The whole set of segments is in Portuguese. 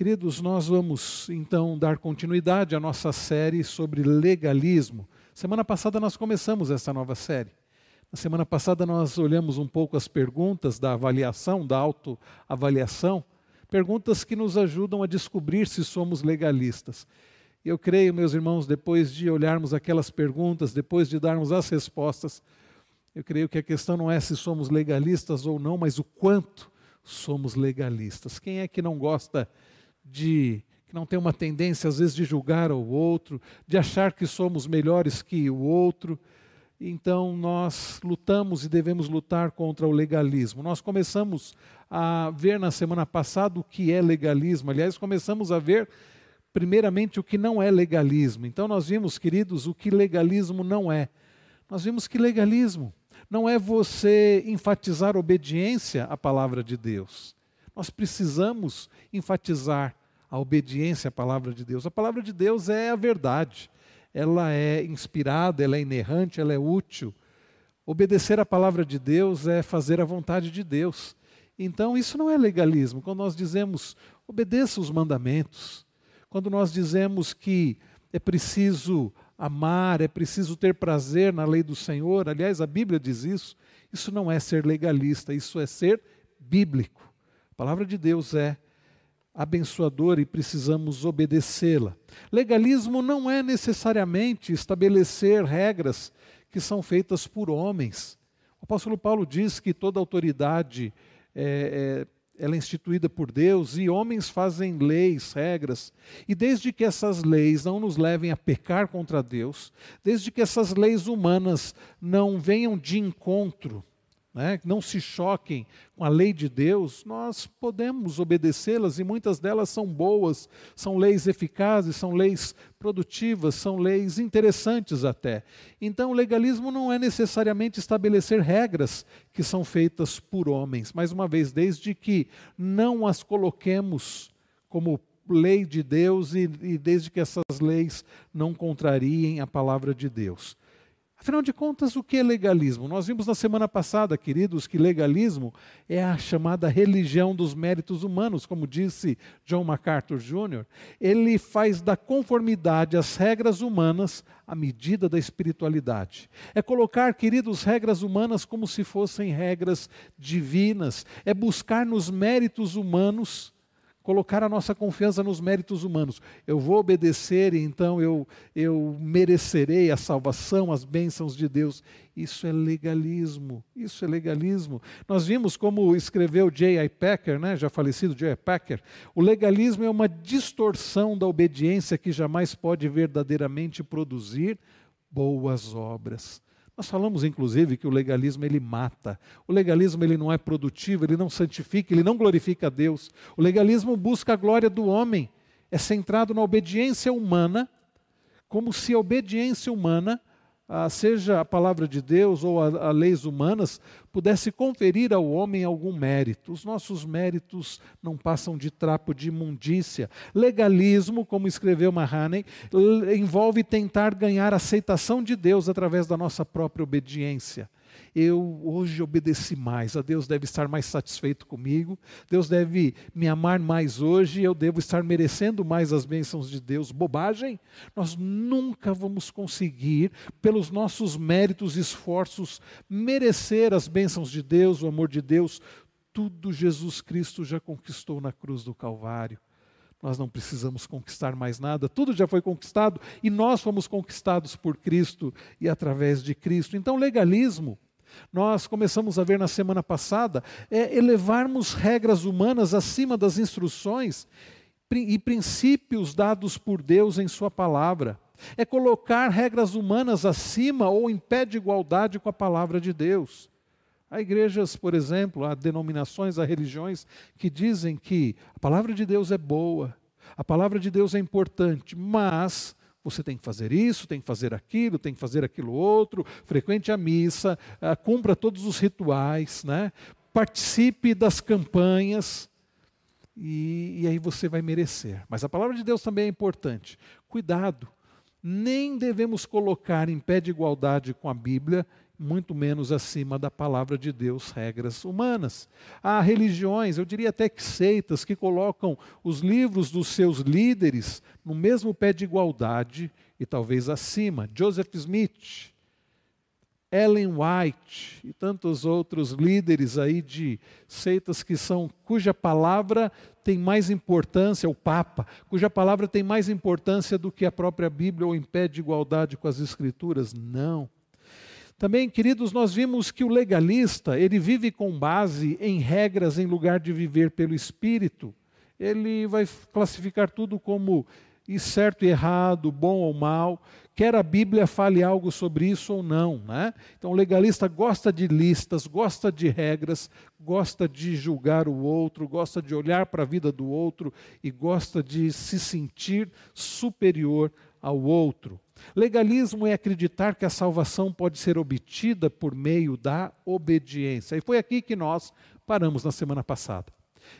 Queridos, nós vamos então dar continuidade à nossa série sobre legalismo. Semana passada nós começamos essa nova série. Na semana passada nós olhamos um pouco as perguntas da avaliação, da autoavaliação, perguntas que nos ajudam a descobrir se somos legalistas. Eu creio, meus irmãos, depois de olharmos aquelas perguntas, depois de darmos as respostas, eu creio que a questão não é se somos legalistas ou não, mas o quanto somos legalistas. Quem é que não gosta de que não tem uma tendência às vezes de julgar o outro, de achar que somos melhores que o outro. Então nós lutamos e devemos lutar contra o legalismo. Nós começamos a ver na semana passada o que é legalismo. Aliás, começamos a ver primeiramente o que não é legalismo. Então nós vimos, queridos, o que legalismo não é. Nós vimos que legalismo não é você enfatizar obediência à palavra de Deus. Nós precisamos enfatizar a obediência à palavra de Deus. A palavra de Deus é a verdade. Ela é inspirada, ela é inerrante, ela é útil. Obedecer à palavra de Deus é fazer a vontade de Deus. Então, isso não é legalismo. Quando nós dizemos obedeça os mandamentos, quando nós dizemos que é preciso amar, é preciso ter prazer na lei do Senhor, aliás, a Bíblia diz isso, isso não é ser legalista, isso é ser bíblico. Palavra de Deus é abençoadora e precisamos obedecê-la. Legalismo não é necessariamente estabelecer regras que são feitas por homens. O apóstolo Paulo diz que toda autoridade é, é, ela é instituída por Deus e homens fazem leis, regras. E desde que essas leis não nos levem a pecar contra Deus, desde que essas leis humanas não venham de encontro né, não se choquem com a lei de Deus, nós podemos obedecê-las e muitas delas são boas, são leis eficazes, são leis produtivas, são leis interessantes até. Então, o legalismo não é necessariamente estabelecer regras que são feitas por homens, mais uma vez, desde que não as coloquemos como lei de Deus e, e desde que essas leis não contrariem a palavra de Deus. Afinal de contas, o que é legalismo? Nós vimos na semana passada, queridos, que legalismo é a chamada religião dos méritos humanos, como disse John MacArthur Jr. Ele faz da conformidade às regras humanas a medida da espiritualidade. É colocar, queridos, regras humanas como se fossem regras divinas. É buscar nos méritos humanos colocar a nossa confiança nos méritos humanos. Eu vou obedecer e então eu, eu merecerei a salvação, as bênçãos de Deus. Isso é legalismo. Isso é legalismo. Nós vimos como escreveu J.I. Packer, né, já falecido J.I. Packer, o legalismo é uma distorção da obediência que jamais pode verdadeiramente produzir boas obras. Nós falamos inclusive que o legalismo ele mata. O legalismo ele não é produtivo, ele não santifica, ele não glorifica a Deus. O legalismo busca a glória do homem. É centrado na obediência humana, como se a obediência humana seja a palavra de Deus ou a, a, leis humanas, pudesse conferir ao homem algum mérito. Os nossos méritos não passam de trapo de imundícia. Legalismo, como escreveu Mahaney, envolve tentar ganhar aceitação de Deus através da nossa própria obediência eu hoje obedeci mais, a Deus deve estar mais satisfeito comigo, Deus deve me amar mais hoje, eu devo estar merecendo mais as bênçãos de Deus. Bobagem? Nós nunca vamos conseguir, pelos nossos méritos e esforços, merecer as bênçãos de Deus, o amor de Deus. Tudo Jesus Cristo já conquistou na cruz do Calvário. Nós não precisamos conquistar mais nada, tudo já foi conquistado e nós fomos conquistados por Cristo e através de Cristo. Então, legalismo nós começamos a ver na semana passada, é elevarmos regras humanas acima das instruções e princípios dados por Deus em Sua palavra. É colocar regras humanas acima ou em pé de igualdade com a palavra de Deus. Há igrejas, por exemplo, há denominações, há religiões que dizem que a palavra de Deus é boa, a palavra de Deus é importante, mas você tem que fazer isso, tem que fazer aquilo, tem que fazer aquilo outro, frequente a missa, uh, cumpra todos os rituais, né? participe das campanhas, e, e aí você vai merecer. Mas a palavra de Deus também é importante. Cuidado, nem devemos colocar em pé de igualdade com a Bíblia muito menos acima da palavra de Deus, regras humanas. Há religiões, eu diria até que seitas, que colocam os livros dos seus líderes no mesmo pé de igualdade e talvez acima. Joseph Smith, Ellen White e tantos outros líderes aí de seitas que são cuja palavra tem mais importância, o Papa, cuja palavra tem mais importância do que a própria Bíblia ou impede igualdade com as Escrituras. Não. Também, queridos, nós vimos que o legalista, ele vive com base em regras em lugar de viver pelo Espírito. Ele vai classificar tudo como certo e errado, bom ou mal, quer a Bíblia fale algo sobre isso ou não. Né? Então, o legalista gosta de listas, gosta de regras, gosta de julgar o outro, gosta de olhar para a vida do outro e gosta de se sentir superior ao outro. Legalismo é acreditar que a salvação pode ser obtida por meio da obediência. E foi aqui que nós paramos na semana passada.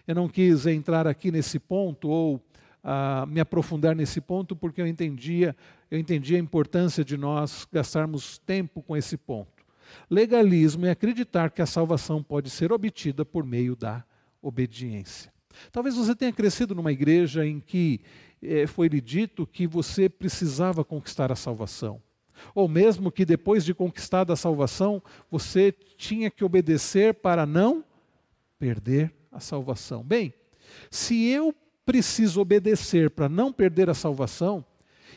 Eu não quis entrar aqui nesse ponto ou a me aprofundar nesse ponto, porque eu entendia, eu entendia a importância de nós gastarmos tempo com esse ponto. Legalismo é acreditar que a salvação pode ser obtida por meio da obediência. Talvez você tenha crescido numa igreja em que eh, foi-lhe dito que você precisava conquistar a salvação. Ou mesmo que depois de conquistada a salvação, você tinha que obedecer para não perder a salvação. Bem, se eu preciso obedecer para não perder a salvação,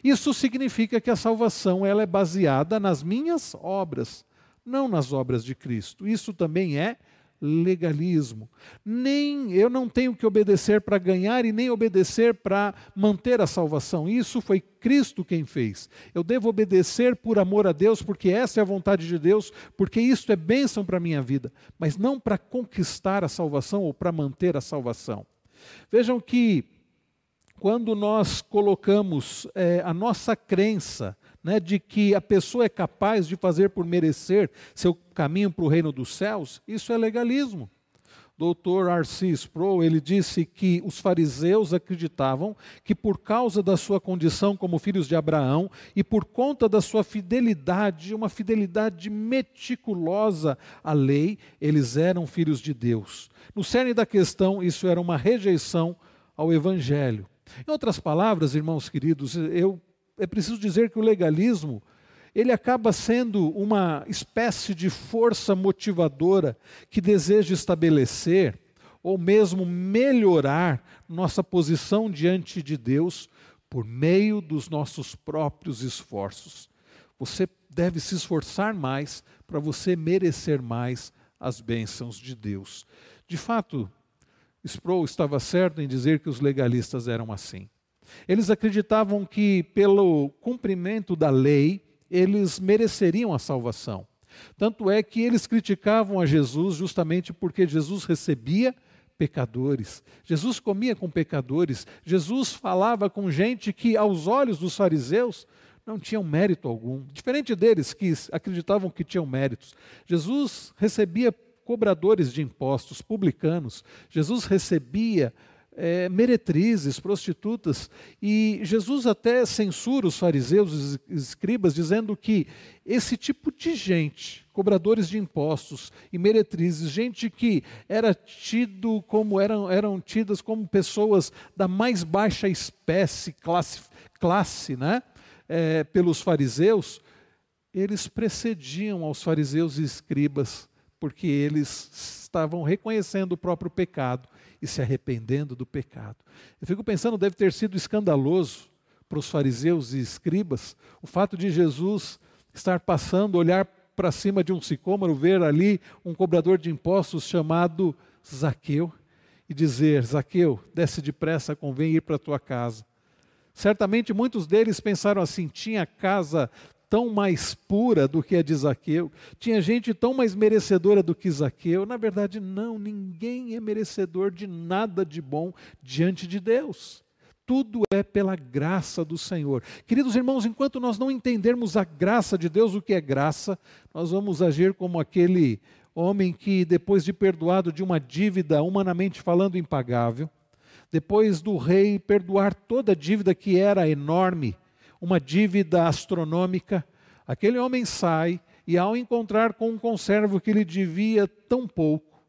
isso significa que a salvação ela é baseada nas minhas obras, não nas obras de Cristo. Isso também é legalismo. Nem eu não tenho que obedecer para ganhar e nem obedecer para manter a salvação. Isso foi Cristo quem fez. Eu devo obedecer por amor a Deus, porque essa é a vontade de Deus, porque isto é bênção para a minha vida, mas não para conquistar a salvação ou para manter a salvação. Vejam que quando nós colocamos é, a nossa crença né, de que a pessoa é capaz de fazer por merecer seu caminho para o reino dos céus, isso é legalismo. Dr. R.C. Sproul, ele disse que os fariseus acreditavam que por causa da sua condição como filhos de Abraão e por conta da sua fidelidade, uma fidelidade meticulosa à lei, eles eram filhos de Deus. No cerne da questão, isso era uma rejeição ao evangelho. Em outras palavras, irmãos queridos, eu é preciso dizer que o legalismo ele acaba sendo uma espécie de força motivadora que deseja estabelecer ou mesmo melhorar nossa posição diante de Deus por meio dos nossos próprios esforços. Você deve se esforçar mais para você merecer mais as bênçãos de Deus. De fato, Sproul estava certo em dizer que os legalistas eram assim. Eles acreditavam que, pelo cumprimento da lei, eles mereceriam a salvação. Tanto é que eles criticavam a Jesus justamente porque Jesus recebia pecadores. Jesus comia com pecadores. Jesus falava com gente que, aos olhos dos fariseus, não tinham mérito algum. Diferente deles que acreditavam que tinham méritos. Jesus recebia cobradores de impostos, publicanos. Jesus recebia é, meretrizes, prostitutas. E Jesus até censura os fariseus e escribas, dizendo que esse tipo de gente, cobradores de impostos e meretrizes, gente que era tido como eram, eram tidas como pessoas da mais baixa espécie, classe, classe né? É, pelos fariseus, eles precediam aos fariseus e escribas, porque eles estavam reconhecendo o próprio pecado e se arrependendo do pecado. Eu fico pensando, deve ter sido escandaloso para os fariseus e escribas o fato de Jesus estar passando, olhar para cima de um sicômoro, ver ali um cobrador de impostos chamado Zaqueu e dizer: Zaqueu, desce depressa, convém ir para a tua casa. Certamente muitos deles pensaram assim: tinha casa tão mais pura do que a de Zaqueu, tinha gente tão mais merecedora do que Zaqueu. Na verdade, não, ninguém é merecedor de nada de bom diante de Deus. Tudo é pela graça do Senhor. Queridos irmãos, enquanto nós não entendermos a graça de Deus, o que é graça, nós vamos agir como aquele homem que, depois de perdoado de uma dívida, humanamente falando, impagável, depois do rei perdoar toda a dívida que era enorme, uma dívida astronômica. Aquele homem sai e ao encontrar com um conservo que lhe devia tão pouco,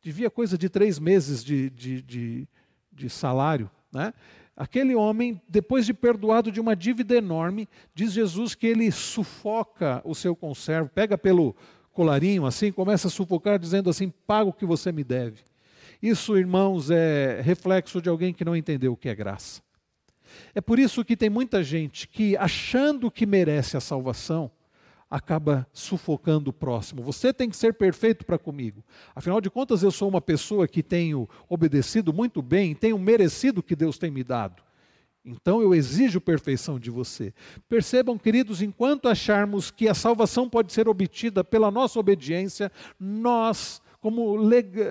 devia coisa de três meses de, de, de, de salário, né? Aquele homem, depois de perdoado de uma dívida enorme, diz Jesus que ele sufoca o seu conservo, pega pelo colarinho assim, começa a sufocar, dizendo assim: paga o que você me deve. Isso, irmãos, é reflexo de alguém que não entendeu o que é graça. É por isso que tem muita gente que, achando que merece a salvação, acaba sufocando o próximo. Você tem que ser perfeito para comigo. Afinal de contas, eu sou uma pessoa que tenho obedecido muito bem, tenho merecido o que Deus tem me dado. Então eu exijo perfeição de você. Percebam, queridos, enquanto acharmos que a salvação pode ser obtida pela nossa obediência, nós, como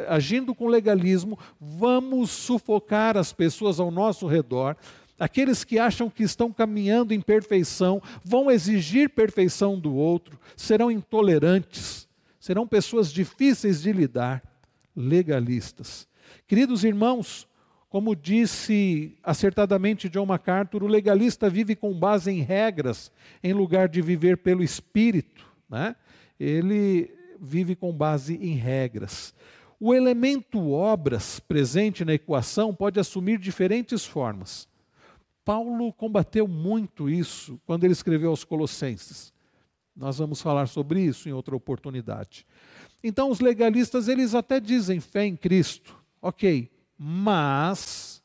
agindo com legalismo, vamos sufocar as pessoas ao nosso redor, Aqueles que acham que estão caminhando em perfeição vão exigir perfeição do outro, serão intolerantes, serão pessoas difíceis de lidar, legalistas. Queridos irmãos, como disse acertadamente John MacArthur, o legalista vive com base em regras, em lugar de viver pelo espírito. Né? Ele vive com base em regras. O elemento obras presente na equação pode assumir diferentes formas. Paulo combateu muito isso quando ele escreveu aos Colossenses. Nós vamos falar sobre isso em outra oportunidade. Então, os legalistas, eles até dizem fé em Cristo, ok, mas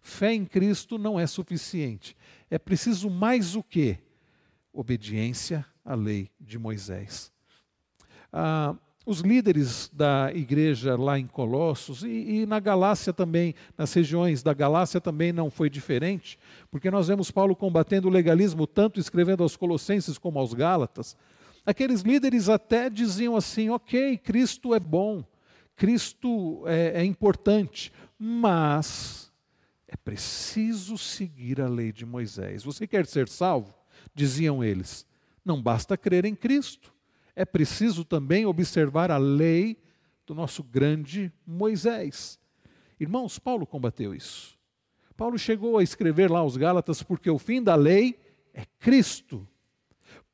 fé em Cristo não é suficiente. É preciso mais o que? Obediência à lei de Moisés. Ah, os líderes da igreja lá em Colossos e, e, na Galácia também, nas regiões da Galácia também não foi diferente, porque nós vemos Paulo combatendo o legalismo, tanto escrevendo aos Colossenses como aos Gálatas. Aqueles líderes até diziam assim: ok, Cristo é bom, Cristo é, é importante, mas é preciso seguir a lei de Moisés. Você quer ser salvo? Diziam eles. Não basta crer em Cristo é preciso também observar a lei do nosso grande Moisés. Irmãos, Paulo combateu isso. Paulo chegou a escrever lá aos Gálatas, porque o fim da lei é Cristo,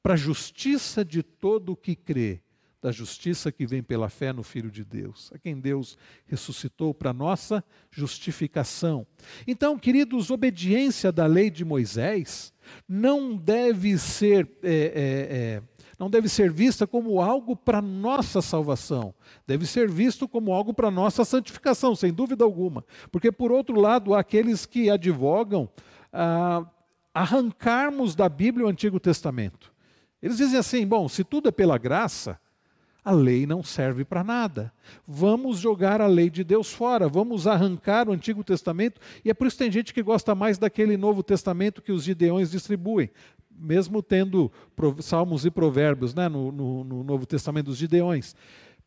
para a justiça de todo o que crê, da justiça que vem pela fé no Filho de Deus, a quem Deus ressuscitou para nossa justificação. Então, queridos, obediência da lei de Moisés não deve ser é, é, é, não deve ser vista como algo para nossa salvação, deve ser visto como algo para nossa santificação, sem dúvida alguma. Porque, por outro lado, há aqueles que advogam ah, arrancarmos da Bíblia o Antigo Testamento. Eles dizem assim: bom, se tudo é pela graça, a lei não serve para nada. Vamos jogar a lei de Deus fora, vamos arrancar o Antigo Testamento, e é por isso que tem gente que gosta mais daquele Novo Testamento que os gideões distribuem mesmo tendo salmos e provérbios né, no, no, no Novo Testamento dos Gideões.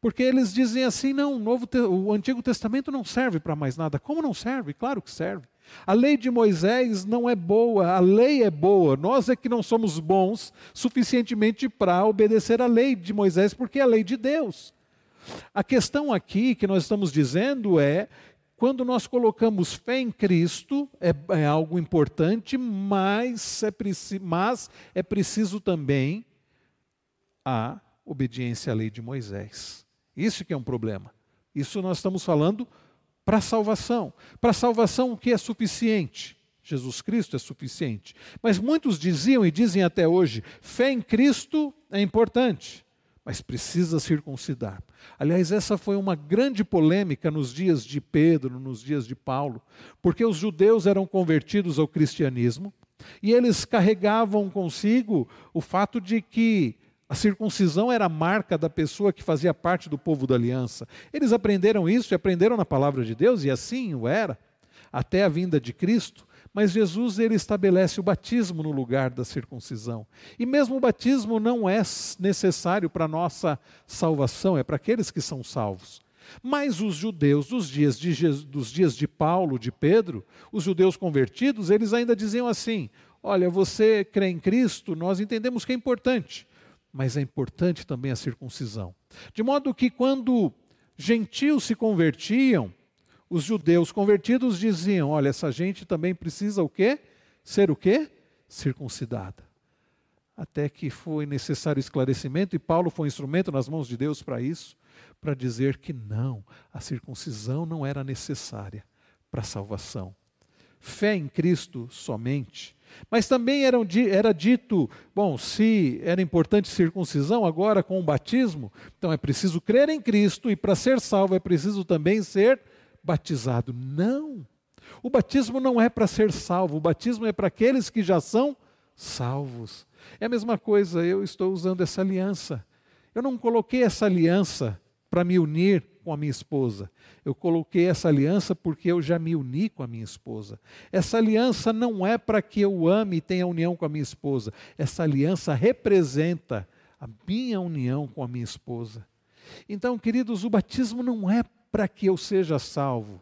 Porque eles dizem assim: não, o, Novo, o Antigo Testamento não serve para mais nada. Como não serve? Claro que serve. A lei de Moisés não é boa, a lei é boa. Nós é que não somos bons suficientemente para obedecer a lei de Moisés, porque é a lei de Deus. A questão aqui que nós estamos dizendo é quando nós colocamos fé em Cristo, é, é algo importante, mas é, mas é preciso também a obediência à lei de Moisés. Isso que é um problema. Isso nós estamos falando para a salvação. Para a salvação o que é suficiente? Jesus Cristo é suficiente. Mas muitos diziam e dizem até hoje: fé em Cristo é importante mas precisa circuncidar. Aliás, essa foi uma grande polêmica nos dias de Pedro, nos dias de Paulo, porque os judeus eram convertidos ao cristianismo e eles carregavam consigo o fato de que a circuncisão era a marca da pessoa que fazia parte do povo da aliança. Eles aprenderam isso e aprenderam na palavra de Deus, e assim o era, até a vinda de Cristo. Mas Jesus ele estabelece o batismo no lugar da circuncisão. E mesmo o batismo não é necessário para nossa salvação, é para aqueles que são salvos. Mas os judeus dos dias, de Jesus, dos dias de Paulo, de Pedro, os judeus convertidos, eles ainda diziam assim: olha, você crê em Cristo, nós entendemos que é importante, mas é importante também a circuncisão. De modo que quando gentios se convertiam, os judeus convertidos diziam: olha, essa gente também precisa o quê? Ser o quê? Circuncidada. até que foi necessário esclarecimento, e Paulo foi um instrumento nas mãos de Deus para isso, para dizer que não, a circuncisão não era necessária para a salvação. Fé em Cristo somente. Mas também era, era dito, bom, se era importante circuncisão, agora com o batismo, então é preciso crer em Cristo e para ser salvo é preciso também ser batizado. Não! O batismo não é para ser salvo, o batismo é para aqueles que já são salvos. É a mesma coisa, eu estou usando essa aliança. Eu não coloquei essa aliança para me unir com a minha esposa. Eu coloquei essa aliança porque eu já me uni com a minha esposa. Essa aliança não é para que eu ame e tenha união com a minha esposa. Essa aliança representa a minha união com a minha esposa. Então, queridos, o batismo não é para que eu seja salvo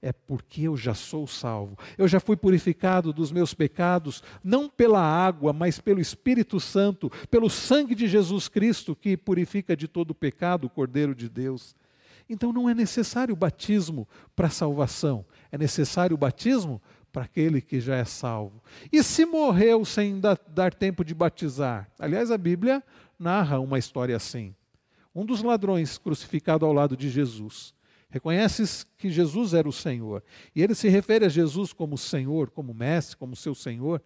é porque eu já sou salvo. Eu já fui purificado dos meus pecados, não pela água, mas pelo Espírito Santo, pelo sangue de Jesus Cristo que purifica de todo pecado o Cordeiro de Deus. Então não é necessário o batismo para salvação, é necessário o batismo para aquele que já é salvo. E se morreu sem dar tempo de batizar? Aliás, a Bíblia narra uma história assim. Um dos ladrões crucificado ao lado de Jesus Reconheces que Jesus era o Senhor. E ele se refere a Jesus como Senhor, como Mestre, como seu Senhor.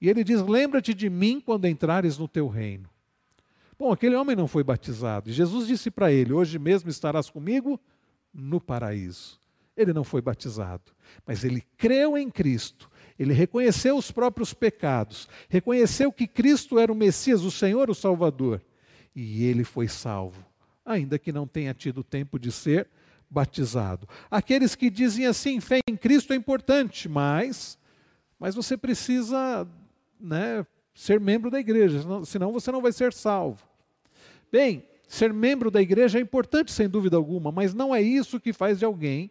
E ele diz: Lembra-te de mim quando entrares no teu reino. Bom, aquele homem não foi batizado. E Jesus disse para ele: Hoje mesmo estarás comigo no paraíso. Ele não foi batizado, mas ele creu em Cristo. Ele reconheceu os próprios pecados, reconheceu que Cristo era o Messias, o Senhor, o Salvador. E ele foi salvo, ainda que não tenha tido tempo de ser batizado. Aqueles que dizem assim, fé em Cristo é importante, mas, mas você precisa né, ser membro da igreja, senão você não vai ser salvo. Bem, ser membro da igreja é importante, sem dúvida alguma, mas não é isso que faz de alguém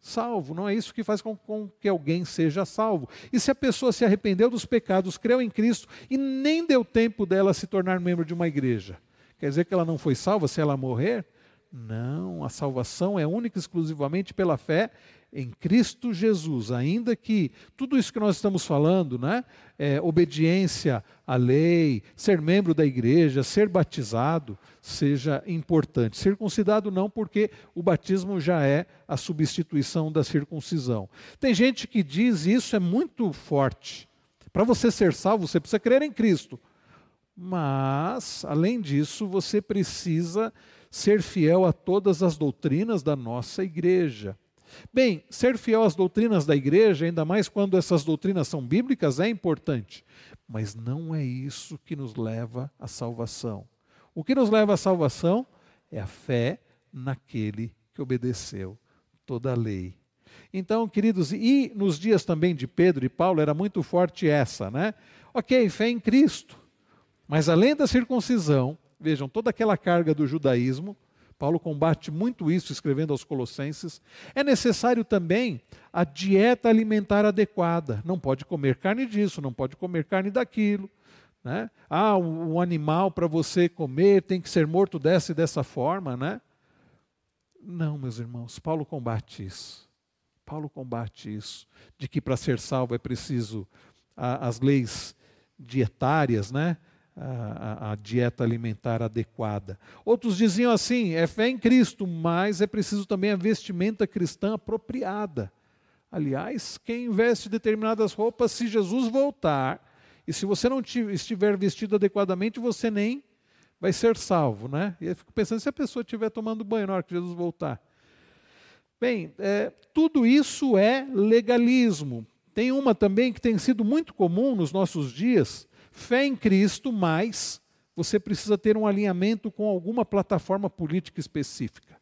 salvo, não é isso que faz com, com, que alguém seja salvo. E se a pessoa se arrependeu dos pecados, creu em Cristo e nem deu tempo dela se tornar membro de uma igreja, quer dizer que ela não foi salva se ela morrer? Não, a salvação é única e exclusivamente pela fé em Cristo Jesus, ainda que tudo isso que nós estamos falando, né, é, obediência à lei, ser membro da igreja, ser batizado, seja importante. Circuncidado não, porque o batismo já é a substituição da circuncisão. Tem gente que diz, isso é muito forte, para você ser salvo, você precisa crer em Cristo. Mas, além disso, você precisa ser fiel a todas as doutrinas da nossa igreja. Bem, ser fiel às doutrinas da igreja, ainda mais quando essas doutrinas são bíblicas, é importante, mas não é isso que nos leva à salvação. O que nos leva à salvação é a fé naquele que obedeceu toda a lei. Então, queridos, e nos dias também de Pedro e Paulo era muito forte essa, né? Ok, fé em Cristo, mas além da circuncisão, Vejam, toda aquela carga do judaísmo, Paulo combate muito isso escrevendo aos Colossenses. É necessário também a dieta alimentar adequada. Não pode comer carne disso, não pode comer carne daquilo. Né? Ah, um animal para você comer tem que ser morto dessa e dessa forma, né? Não, meus irmãos, Paulo combate isso. Paulo combate isso, de que para ser salvo é preciso a, as leis dietárias, né? A, a, dieta alimentar adequada. Outros diziam assim: é fé em Cristo, mas é preciso também a vestimenta cristã apropriada. Aliás, quem veste determinadas roupas, se Jesus voltar, e se você não estiver vestido adequadamente, você nem vai ser salvo, né? E eu fico pensando, se a pessoa estiver tomando banho na hora que Jesus voltar. Bem, é, tudo isso é legalismo. Tem uma também que tem sido muito comum nos nossos dias, Fé em Cristo, mas você precisa ter um alinhamento com alguma plataforma política específica.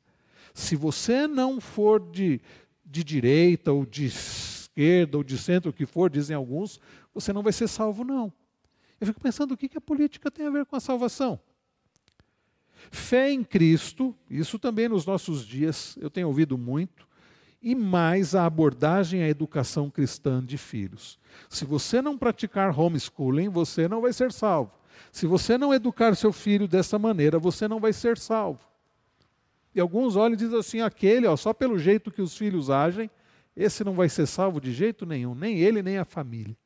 Se você não for de, de direita ou de esquerda ou de centro, o que for, dizem alguns, você não vai ser salvo, não. Eu fico pensando o que, que a política tem a ver com a salvação. Fé em Cristo, isso também nos nossos dias eu tenho ouvido muito, e mais a abordagem à educação cristã de filhos. Se você não praticar homeschooling, você não vai ser salvo. Se você não educar seu filho dessa maneira, você não vai ser salvo. E alguns olham e dizem assim: aquele, ó, só pelo jeito que os filhos agem, esse não vai ser salvo de jeito nenhum, nem ele, nem a família.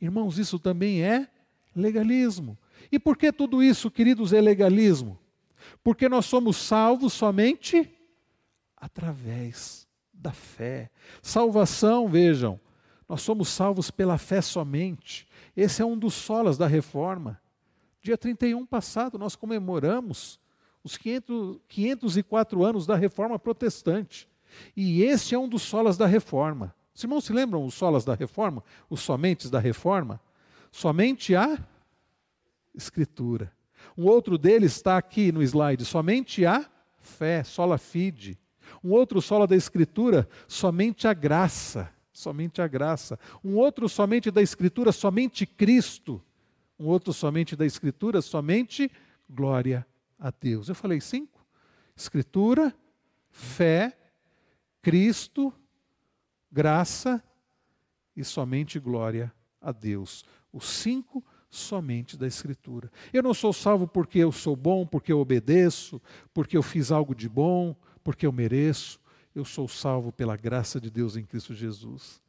Irmãos, isso também é legalismo. E por que tudo isso, queridos, é legalismo? Porque nós somos salvos somente através da fé. Salvação, vejam, nós somos salvos pela fé somente. Esse é um dos solas da reforma. Dia 31 passado, nós comemoramos os 500, 504 anos da reforma protestante. E esse é um dos solas da reforma. Os irmãos se lembram os solas da reforma? Os somentes da reforma? Somente a Escritura. Um outro deles está aqui no slide, somente a fé, sola fide. Um outro sola da Escritura, somente a graça, somente a graça. Um outro somente da Escritura, somente Cristo. Um outro somente da Escritura, somente glória a Deus. Eu falei cinco: Escritura, fé, Cristo, graça e somente glória a Deus. Os cinco somente da Escritura. Eu não sou salvo porque eu sou bom, porque eu obedeço, porque eu fiz algo de bom, porque eu mereço. Eu sou salvo pela graça de Deus em Cristo Jesus.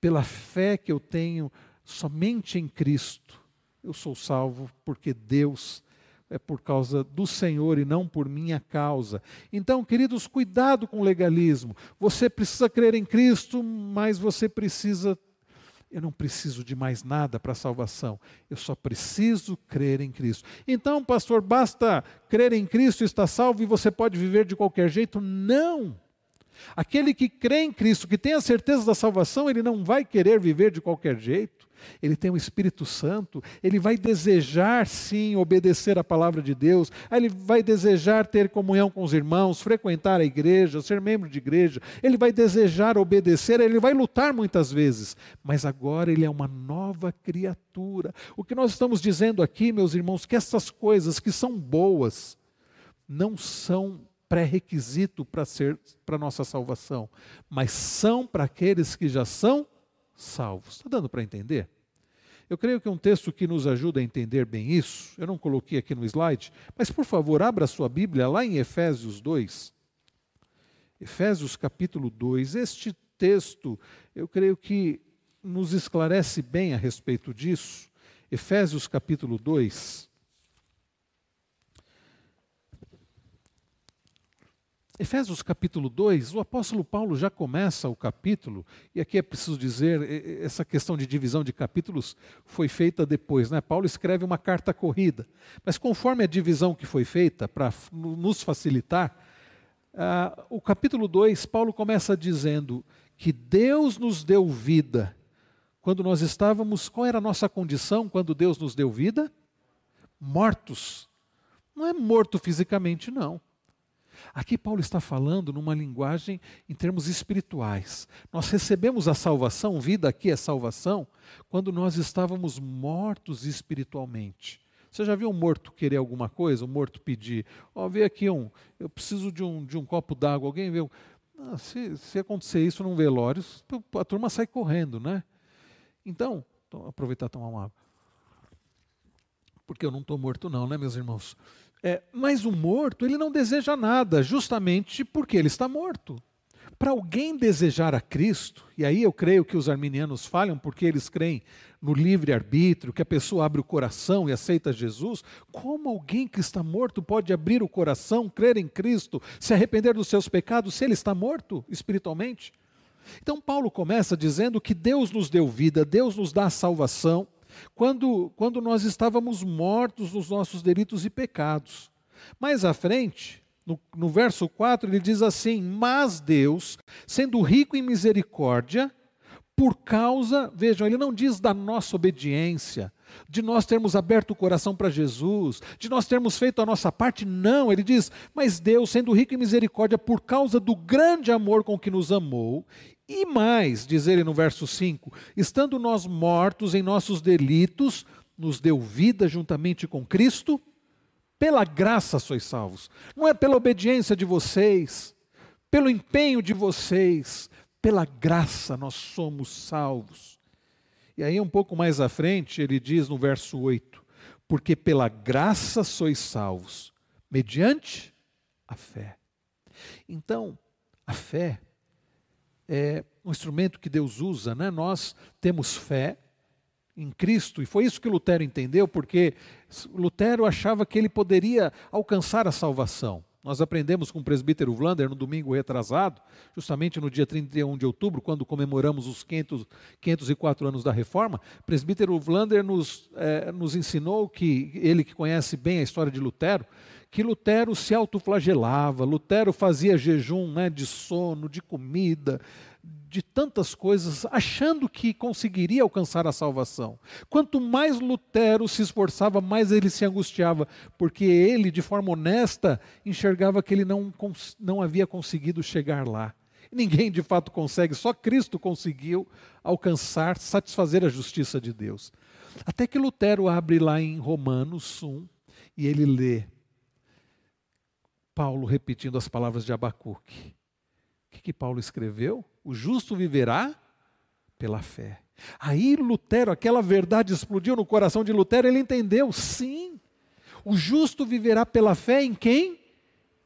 Pela fé que eu tenho somente em Cristo. Eu sou salvo porque Deus é por causa do Senhor e não por minha causa. Então, queridos, cuidado com o legalismo. Você precisa crer em Cristo, mas você precisa eu não preciso de mais nada para a salvação. Eu só preciso crer em Cristo. Então, pastor, basta crer em Cristo e estar salvo e você pode viver de qualquer jeito? Não! Aquele que crê em Cristo, que tem a certeza da salvação, ele não vai querer viver de qualquer jeito ele tem o Espírito Santo, ele vai desejar sim obedecer a palavra de Deus, ele vai desejar ter comunhão com os irmãos, frequentar a igreja, ser membro de igreja, ele vai desejar obedecer, ele vai lutar muitas vezes, mas agora ele é uma nova criatura. O que nós estamos dizendo aqui, meus irmãos, que essas coisas que são boas não são pré-requisito para ser para nossa salvação, mas são para aqueles que já são salvos. Está dando para entender? Eu creio que um texto que nos ajuda a entender bem isso, eu não coloquei aqui no slide, mas por favor, abra sua Bíblia lá em Efésios 2. Efésios capítulo 2. Este texto, eu creio que nos esclarece bem a respeito disso. Efésios capítulo 2. Efésios capítulo 2, o apóstolo Paulo já começa o capítulo, e aqui é preciso dizer, essa questão de divisão de capítulos foi feita depois, né? Paulo escreve uma carta corrida, mas conforme a divisão que foi feita, para nos facilitar, uh, o capítulo 2, Paulo começa dizendo que Deus nos deu vida. Quando nós estávamos, qual era a nossa condição quando Deus nos deu vida? Mortos. Não é morto fisicamente, não Aqui Paulo está falando numa linguagem em termos espirituais. Nós recebemos a salvação, vida aqui é salvação, quando nós estávamos mortos espiritualmente. Você já viu um morto querer alguma coisa? Um morto pedir, ó, oh, vê aqui um, eu preciso de um, de um copo d'água. Alguém vê um. Ah, se, se acontecer isso num velório, a turma sai correndo, né? Então, então aproveitar e tomar uma água. Porque eu não estou morto, não, né, meus irmãos? É, mas o morto, ele não deseja nada, justamente porque ele está morto. Para alguém desejar a Cristo, e aí eu creio que os arminianos falham porque eles creem no livre-arbítrio, que a pessoa abre o coração e aceita Jesus, como alguém que está morto pode abrir o coração, crer em Cristo, se arrepender dos seus pecados, se ele está morto espiritualmente? Então, Paulo começa dizendo que Deus nos deu vida, Deus nos dá salvação, quando, quando nós estávamos mortos nos nossos delitos e pecados. Mais à frente, no, no verso 4, ele diz assim: Mas Deus, sendo rico em misericórdia, por causa, vejam, ele não diz da nossa obediência, de nós termos aberto o coração para Jesus, de nós termos feito a nossa parte, não, ele diz, mas Deus, sendo rico em misericórdia, por causa do grande amor com que nos amou, e mais, diz ele no verso 5: estando nós mortos em nossos delitos, nos deu vida juntamente com Cristo, pela graça sois salvos. Não é pela obediência de vocês, pelo empenho de vocês, pela graça nós somos salvos. E aí, um pouco mais à frente, ele diz no verso 8: Porque pela graça sois salvos, mediante a fé. Então, a fé é um instrumento que Deus usa, né? Nós temos fé, em Cristo, e foi isso que Lutero entendeu, porque Lutero achava que ele poderia alcançar a salvação. Nós aprendemos com o presbítero Vlander no domingo retrasado, justamente no dia 31 de outubro, quando comemoramos os 500, 504 anos da reforma. O presbítero Vlander nos, é, nos ensinou que, ele que conhece bem a história de Lutero, que Lutero se autoflagelava, Lutero fazia jejum né, de sono, de comida, de tantas coisas, achando que conseguiria alcançar a salvação. Quanto mais Lutero se esforçava, mais ele se angustiava, porque ele, de forma honesta, enxergava que ele não, não havia conseguido chegar lá. Ninguém de fato consegue, só Cristo conseguiu alcançar, satisfazer a justiça de Deus. Até que Lutero abre lá em Romanos 1 e ele lê Paulo repetindo as palavras de Abacuque. O que, que Paulo escreveu? O justo viverá pela fé. Aí Lutero, aquela verdade explodiu no coração de Lutero, ele entendeu, sim, o justo viverá pela fé em quem?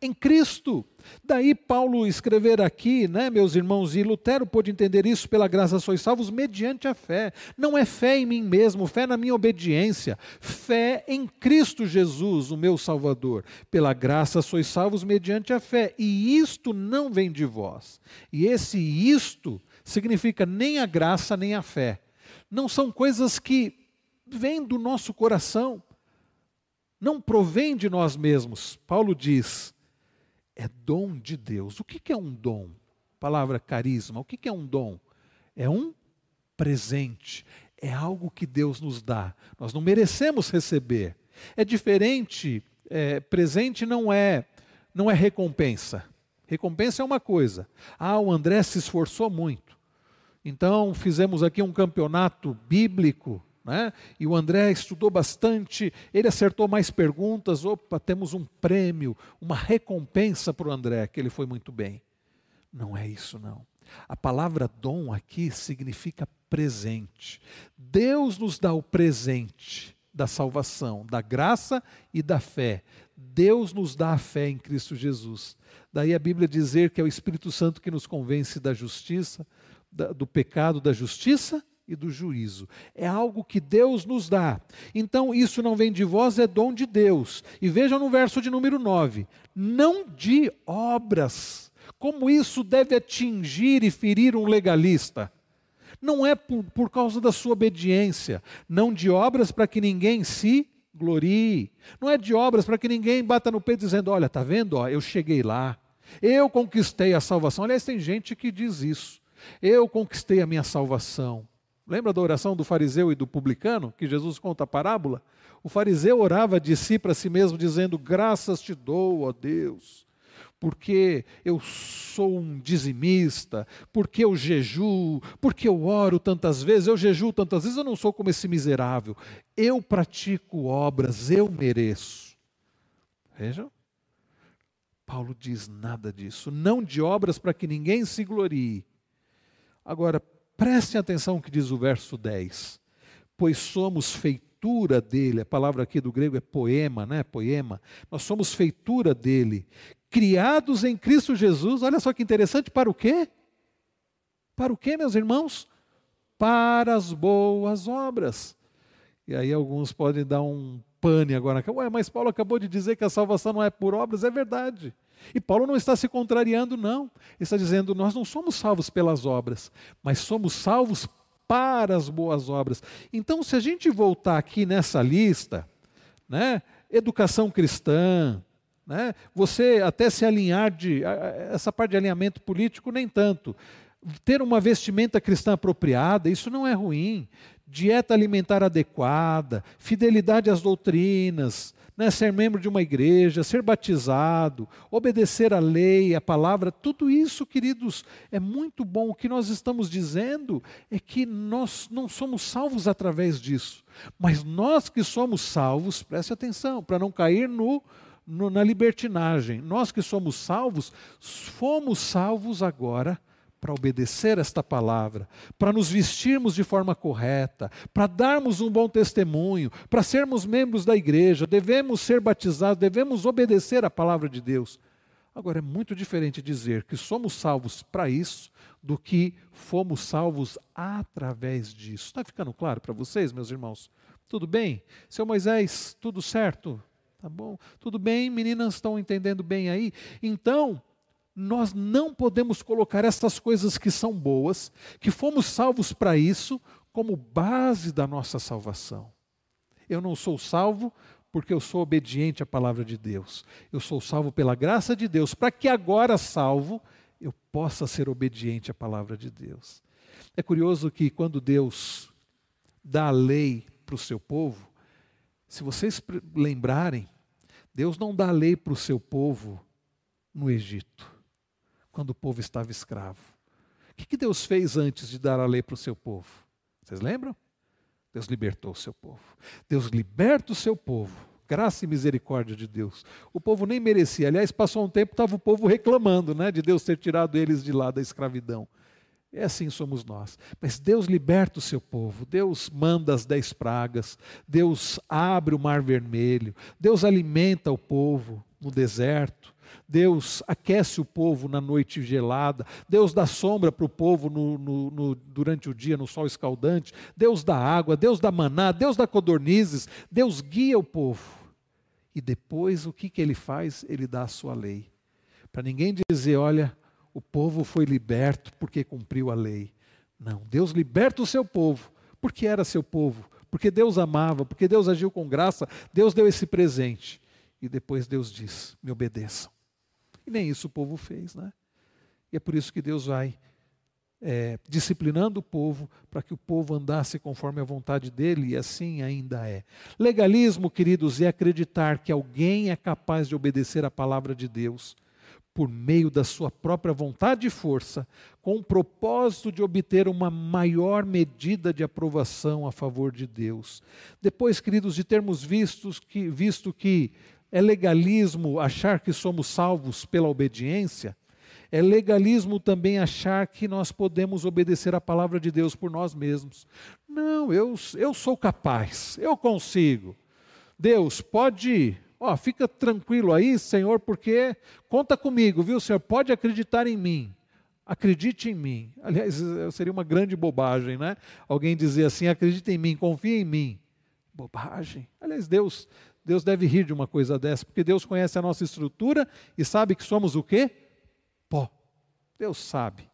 Em Cristo. Daí Paulo escrever aqui, né, meus irmãos, e Lutero pôde entender isso pela graça sois salvos mediante a fé. Não é fé em mim mesmo, fé na minha obediência, fé em Cristo Jesus, o meu Salvador. Pela graça sois salvos mediante a fé, e isto não vem de vós. E esse isto significa nem a graça nem a fé. Não são coisas que vêm do nosso coração, não provém de nós mesmos. Paulo diz: é dom de Deus. O que é um dom? Palavra carisma. O que é um dom? É um presente. É algo que Deus nos dá. Nós não merecemos receber. É diferente. É, presente não é não é recompensa. Recompensa é uma coisa. Ah, o André se esforçou muito. Então fizemos aqui um campeonato bíblico né? E o André estudou bastante, ele acertou mais perguntas. Opa, temos um prêmio, uma recompensa para o André, que ele foi muito bem. Não é isso, não. A palavra dom aqui significa presente. Deus nos dá o presente da salvação, da graça e da fé. Deus nos dá a fé em Cristo Jesus. Daí a Bíblia dizer que é o Espírito Santo que nos convence da justiça, do pecado, da justiça e do juízo. É algo que Deus nos dá. Então, isso não vem de vós, é dom de Deus. E vejam no verso de número 9: não de obras. Como isso deve atingir e ferir um legalista? Não é por, por causa da sua obediência, não de obras para que ninguém se glorie. Não é de obras para que ninguém bata no peito dizendo: Olha, está vendo? Ó, eu cheguei lá, eu conquistei a salvação. Aliás, tem gente que diz isso. Eu conquistei a minha salvação. Lembra da oração do fariseu e do publicano, que Jesus conta a parábola? O fariseu orava de si para si mesmo, dizendo: Graças te dou, ó Deus, porque eu sou um dizimista, porque eu jejuo, porque eu oro tantas vezes, eu jejuo tantas vezes, eu não sou como esse miserável. Eu pratico obras, eu mereço. Vejam. Paulo diz nada disso, não de obras para que ninguém se glorie. Agora, Prestem atenção o que diz o verso 10. Pois somos feitura dele, a palavra aqui do grego é poema, né? Poema. Nós somos feitura dele, criados em Cristo Jesus. Olha só que interessante, para o quê? Para o quê, meus irmãos? Para as boas obras. E aí alguns podem dar um pane agora. Ué, mas Paulo acabou de dizer que a salvação não é por obras, é verdade. E Paulo não está se contrariando, não. Ele está dizendo: nós não somos salvos pelas obras, mas somos salvos para as boas obras. Então, se a gente voltar aqui nessa lista, né, educação cristã, né, você até se alinhar de. Essa parte de alinhamento político, nem tanto. Ter uma vestimenta cristã apropriada, isso não é ruim. Dieta alimentar adequada, fidelidade às doutrinas, né, ser membro de uma igreja, ser batizado, obedecer à lei, à palavra, tudo isso, queridos, é muito bom. O que nós estamos dizendo é que nós não somos salvos através disso, mas nós que somos salvos, preste atenção, para não cair no, no, na libertinagem, nós que somos salvos, fomos salvos agora para obedecer esta palavra, para nos vestirmos de forma correta, para darmos um bom testemunho, para sermos membros da igreja, devemos ser batizados, devemos obedecer a palavra de Deus. Agora, é muito diferente dizer que somos salvos para isso do que fomos salvos através disso. Está ficando claro para vocês, meus irmãos? Tudo bem? Seu Moisés, tudo certo? Tá bom? Tudo bem? Meninas estão entendendo bem aí? Então, nós não podemos colocar essas coisas que são boas, que fomos salvos para isso, como base da nossa salvação. Eu não sou salvo porque eu sou obediente à palavra de Deus. Eu sou salvo pela graça de Deus, para que agora salvo eu possa ser obediente à palavra de Deus. É curioso que quando Deus dá a lei para o seu povo, se vocês lembrarem, Deus não dá a lei para o seu povo no Egito, quando o povo estava escravo. O que Deus fez antes de dar a lei para o seu povo? Vocês lembram? Deus libertou o seu povo. Deus liberta o seu povo. Graça e misericórdia de Deus. O povo nem merecia. Aliás, passou um tempo, estava o povo reclamando né, de Deus ter tirado eles de lá da escravidão. É assim somos nós. Mas Deus liberta o seu povo, Deus manda as dez pragas, Deus abre o mar vermelho, Deus alimenta o povo no deserto, Deus aquece o povo na noite gelada, Deus dá sombra para o povo no, no, no, durante o dia, no sol escaldante, Deus dá água, Deus dá maná, Deus dá codornizes, Deus guia o povo. E depois o que, que ele faz? Ele dá a sua lei. Para ninguém dizer, olha, o povo foi liberto porque cumpriu a lei. Não, Deus liberta o seu povo, porque era seu povo, porque Deus amava, porque Deus agiu com graça, Deus deu esse presente. E depois Deus diz: me obedeçam. E nem isso o povo fez, né? E é por isso que Deus vai é, disciplinando o povo para que o povo andasse conforme a vontade dele, e assim ainda é. Legalismo, queridos, é acreditar que alguém é capaz de obedecer a palavra de Deus por meio da sua própria vontade e força, com o propósito de obter uma maior medida de aprovação a favor de Deus. Depois, queridos, de termos vistos que, visto que é legalismo achar que somos salvos pela obediência? É legalismo também achar que nós podemos obedecer a palavra de Deus por nós mesmos. Não, eu, eu sou capaz, eu consigo. Deus, pode. Ó, fica tranquilo aí, Senhor, porque conta comigo, viu, Senhor? Pode acreditar em mim. Acredite em mim. Aliás, seria uma grande bobagem, né? Alguém dizer assim: acredite em mim, confie em mim. Bobagem. Aliás, Deus, Deus deve rir de uma coisa dessa, porque Deus conhece a nossa estrutura e sabe que somos o quê? Pó. Deus sabe.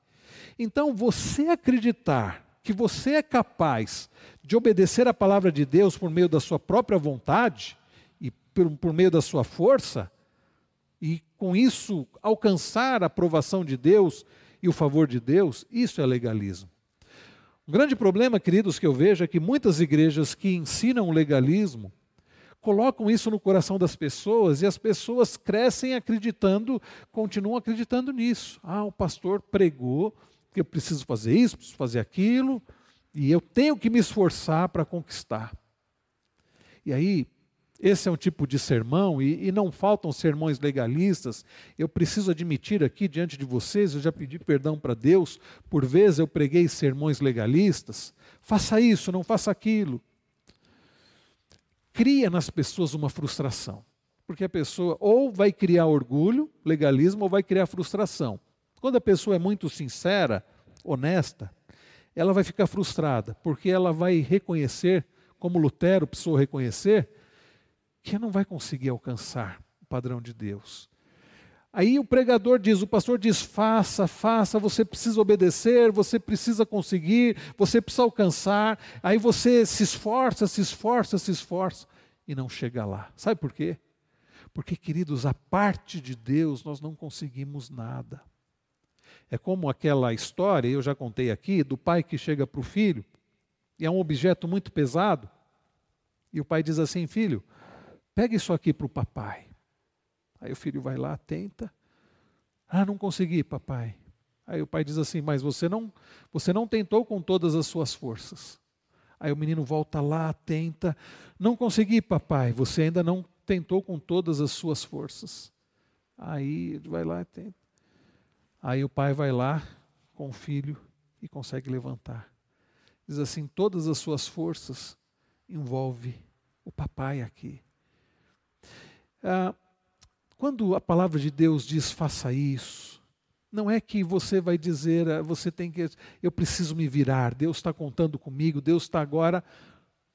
Então, você acreditar que você é capaz de obedecer a palavra de Deus por meio da sua própria vontade e por, por meio da sua força, e com isso alcançar a aprovação de Deus e o favor de Deus, isso é legalismo. Um grande problema, queridos, que eu vejo é que muitas igrejas que ensinam o legalismo colocam isso no coração das pessoas e as pessoas crescem acreditando, continuam acreditando nisso. Ah, o pastor pregou que eu preciso fazer isso, preciso fazer aquilo, e eu tenho que me esforçar para conquistar. E aí, esse é um tipo de sermão, e, e, não faltam sermões legalistas. Eu preciso admitir aqui diante de vocês, eu já pedi perdão para Deus, por vezes eu preguei sermões legalistas. Faça isso, não faça aquilo cria nas pessoas uma frustração. Porque a pessoa ou vai criar orgulho, legalismo, ou vai criar frustração. Quando a pessoa é muito sincera, honesta, ela vai ficar frustrada, porque ela vai reconhecer, como Lutero precisou reconhecer, que não vai conseguir alcançar o padrão de Deus. Aí o pregador diz, o pastor diz: faça, faça, você precisa obedecer, você precisa conseguir, você precisa alcançar. Aí você se esforça, se esforça, se esforça e não chega lá. Sabe por quê? Porque, queridos, a parte de Deus nós não conseguimos nada. É como aquela história, eu já contei aqui, do pai que chega para o filho e é um objeto muito pesado. E o pai diz assim: Filho, pega isso aqui para o papai. Aí o filho vai lá, tenta. Ah, não consegui, papai. Aí o pai diz assim: Mas você não, você não tentou com todas as suas forças. Aí o menino volta lá, tenta. Não consegui, papai. Você ainda não tentou com todas as suas forças. Aí vai lá e tenta. Aí o pai vai lá com o filho e consegue levantar. Diz assim: todas as suas forças envolve o papai aqui. Ah, quando a palavra de Deus diz faça isso, não é que você vai dizer, ah, você tem que, eu preciso me virar, Deus está contando comigo, Deus está agora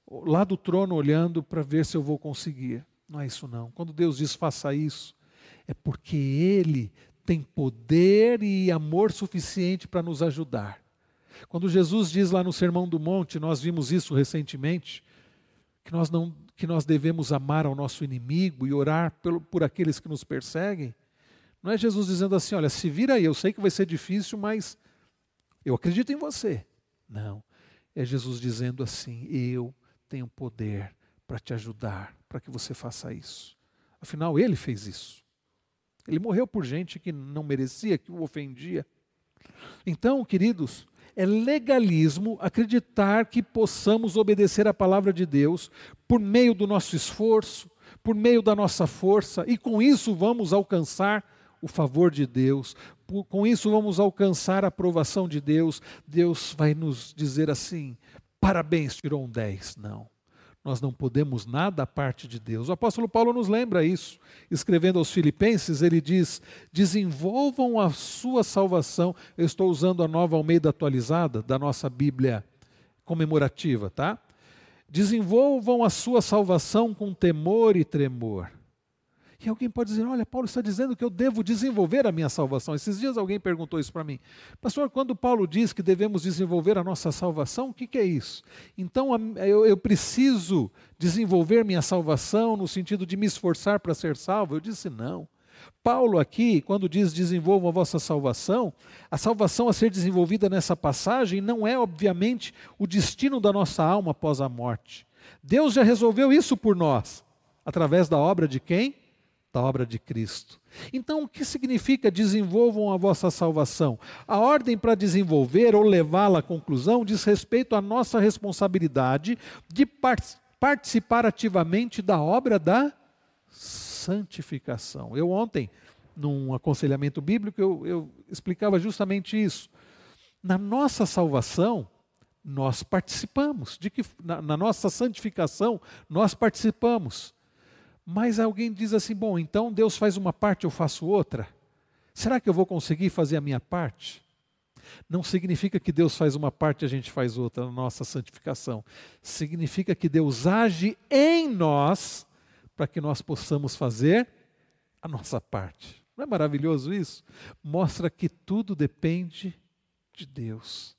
lá do trono olhando para ver se eu vou conseguir. Não é isso não. Quando Deus diz faça isso, é porque Ele tem poder e amor suficiente para nos ajudar. Quando Jesus diz lá no Sermão do Monte, nós vimos isso recentemente, que nós, não, que nós devemos amar ao nosso inimigo e orar por, por aqueles que nos perseguem. Não é Jesus dizendo assim: olha, se vira aí, eu sei que vai ser difícil, mas eu acredito em você. Não. É Jesus dizendo assim: eu tenho poder para te ajudar, para que você faça isso. Afinal, ele fez isso. Ele morreu por gente que não merecia, que o ofendia. Então, queridos, é legalismo acreditar que possamos obedecer à palavra de Deus por meio do nosso esforço, por meio da nossa força, e com isso vamos alcançar o favor de Deus, com isso vamos alcançar a aprovação de Deus. Deus vai nos dizer assim: parabéns, tirou um 10. Não. Nós não podemos nada à parte de Deus. O apóstolo Paulo nos lembra isso. Escrevendo aos Filipenses, ele diz: desenvolvam a sua salvação. Eu estou usando a nova Almeida atualizada da nossa Bíblia comemorativa, tá? Desenvolvam a sua salvação com temor e tremor. E alguém pode dizer: olha, Paulo está dizendo que eu devo desenvolver a minha salvação. Esses dias alguém perguntou isso para mim. Pastor, quando Paulo diz que devemos desenvolver a nossa salvação, o que, que é isso? Então eu, eu preciso desenvolver minha salvação no sentido de me esforçar para ser salvo? Eu disse: não. Paulo aqui, quando diz desenvolvam a vossa salvação, a salvação a ser desenvolvida nessa passagem não é, obviamente, o destino da nossa alma após a morte. Deus já resolveu isso por nós, através da obra de quem? Da obra de Cristo. Então, o que significa desenvolvam a vossa salvação? A ordem para desenvolver ou levá-la à conclusão diz respeito à nossa responsabilidade de participar ativamente da obra da santificação. Eu ontem, num aconselhamento bíblico, eu, eu explicava justamente isso. Na nossa salvação, nós participamos, de que na, na nossa santificação nós participamos. Mas alguém diz assim: bom, então Deus faz uma parte, eu faço outra. Será que eu vou conseguir fazer a minha parte? Não significa que Deus faz uma parte e a gente faz outra na nossa santificação. Significa que Deus age em nós para que nós possamos fazer a nossa parte. Não é maravilhoso isso? Mostra que tudo depende de Deus,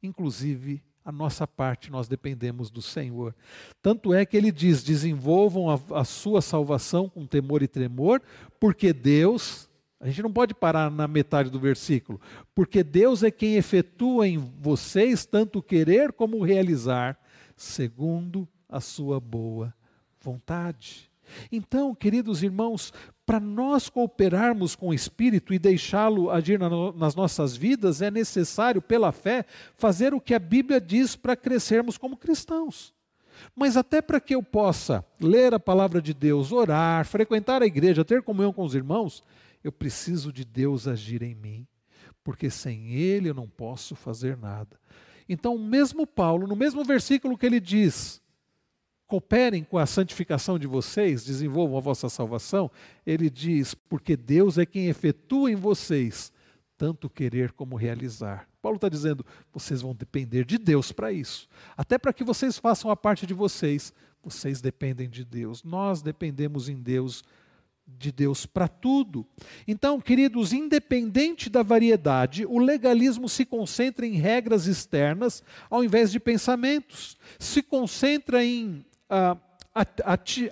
inclusive a nossa parte nós dependemos do Senhor. Tanto é que ele diz: desenvolvam a, a, sua salvação com temor e tremor, porque Deus, a gente não pode parar na metade do versículo, porque Deus é quem efetua em vocês tanto querer como realizar, segundo a sua boa vontade. Então, queridos irmãos, para nós cooperarmos com o Espírito e deixá-lo agir nas nossas vidas, é necessário, pela fé, fazer o que a Bíblia diz para crescermos como cristãos. Mas até para que eu possa ler a palavra de Deus, orar, frequentar a igreja, ter comunhão com os irmãos, eu preciso de Deus agir em mim, porque sem Ele eu não posso fazer nada. Então, mesmo Paulo, no mesmo versículo que ele diz, cooperem com a santificação de vocês, desenvolvam a vossa salvação, ele diz: porque Deus é quem efetua em vocês tanto querer como realizar. Paulo está dizendo: vocês vão depender de Deus para isso. Até para que vocês façam a parte de vocês, vocês dependem de Deus. Nós dependemos em Deus de Deus para tudo. Então, queridos, independente da variedade, o legalismo se concentra em regras externas ao invés de pensamentos. Se concentra em ah,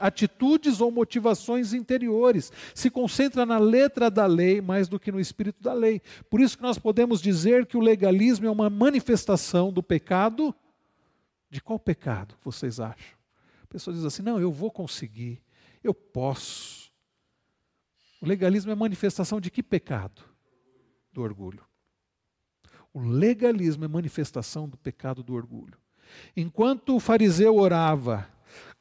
atitudes ou motivações interiores. Se concentra na letra da lei mais do que no espírito da lei. Por isso que nós podemos dizer que o legalismo é uma manifestação do pecado. De qual pecado vocês acham? A pessoa diz assim: não, eu vou conseguir, eu posso. O legalismo é manifestação de que pecado? Do orgulho. O legalismo é manifestação do pecado do orgulho. Enquanto o fariseu orava,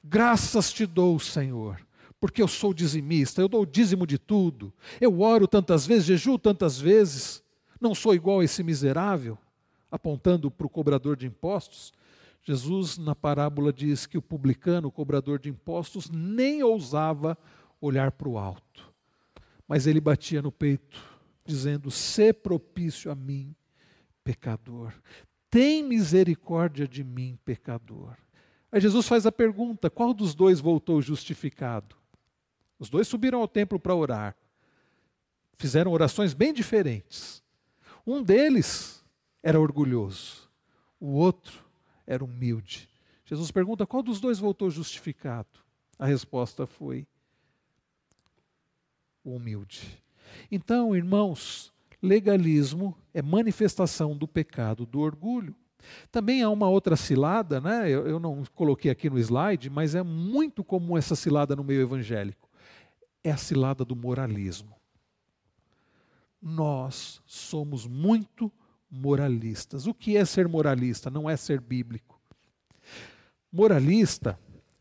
Graças te dou, Senhor, porque eu sou dizimista, eu dou o dízimo de tudo, eu oro tantas vezes, jejuo tantas vezes, não sou igual a esse miserável, apontando para o cobrador de impostos. Jesus, na parábola, diz que o publicano, o cobrador de impostos, nem ousava olhar para o alto, mas ele batia no peito, dizendo: "Se propício a mim, pecador. Tem misericórdia de mim, pecador." Aí Jesus faz a pergunta: qual dos dois voltou justificado? Os dois subiram ao templo para orar. Fizeram orações bem diferentes. Um deles era orgulhoso, o outro era humilde. Jesus pergunta: qual dos dois voltou justificado? A resposta foi: o humilde. Então, irmãos, legalismo é manifestação do pecado do orgulho. Também há uma outra cilada, né? eu, eu não coloquei aqui no slide, mas é muito comum essa cilada no meio evangélico. É a cilada do moralismo. Nós somos muito moralistas. O que é ser moralista? Não é ser bíblico. Moralista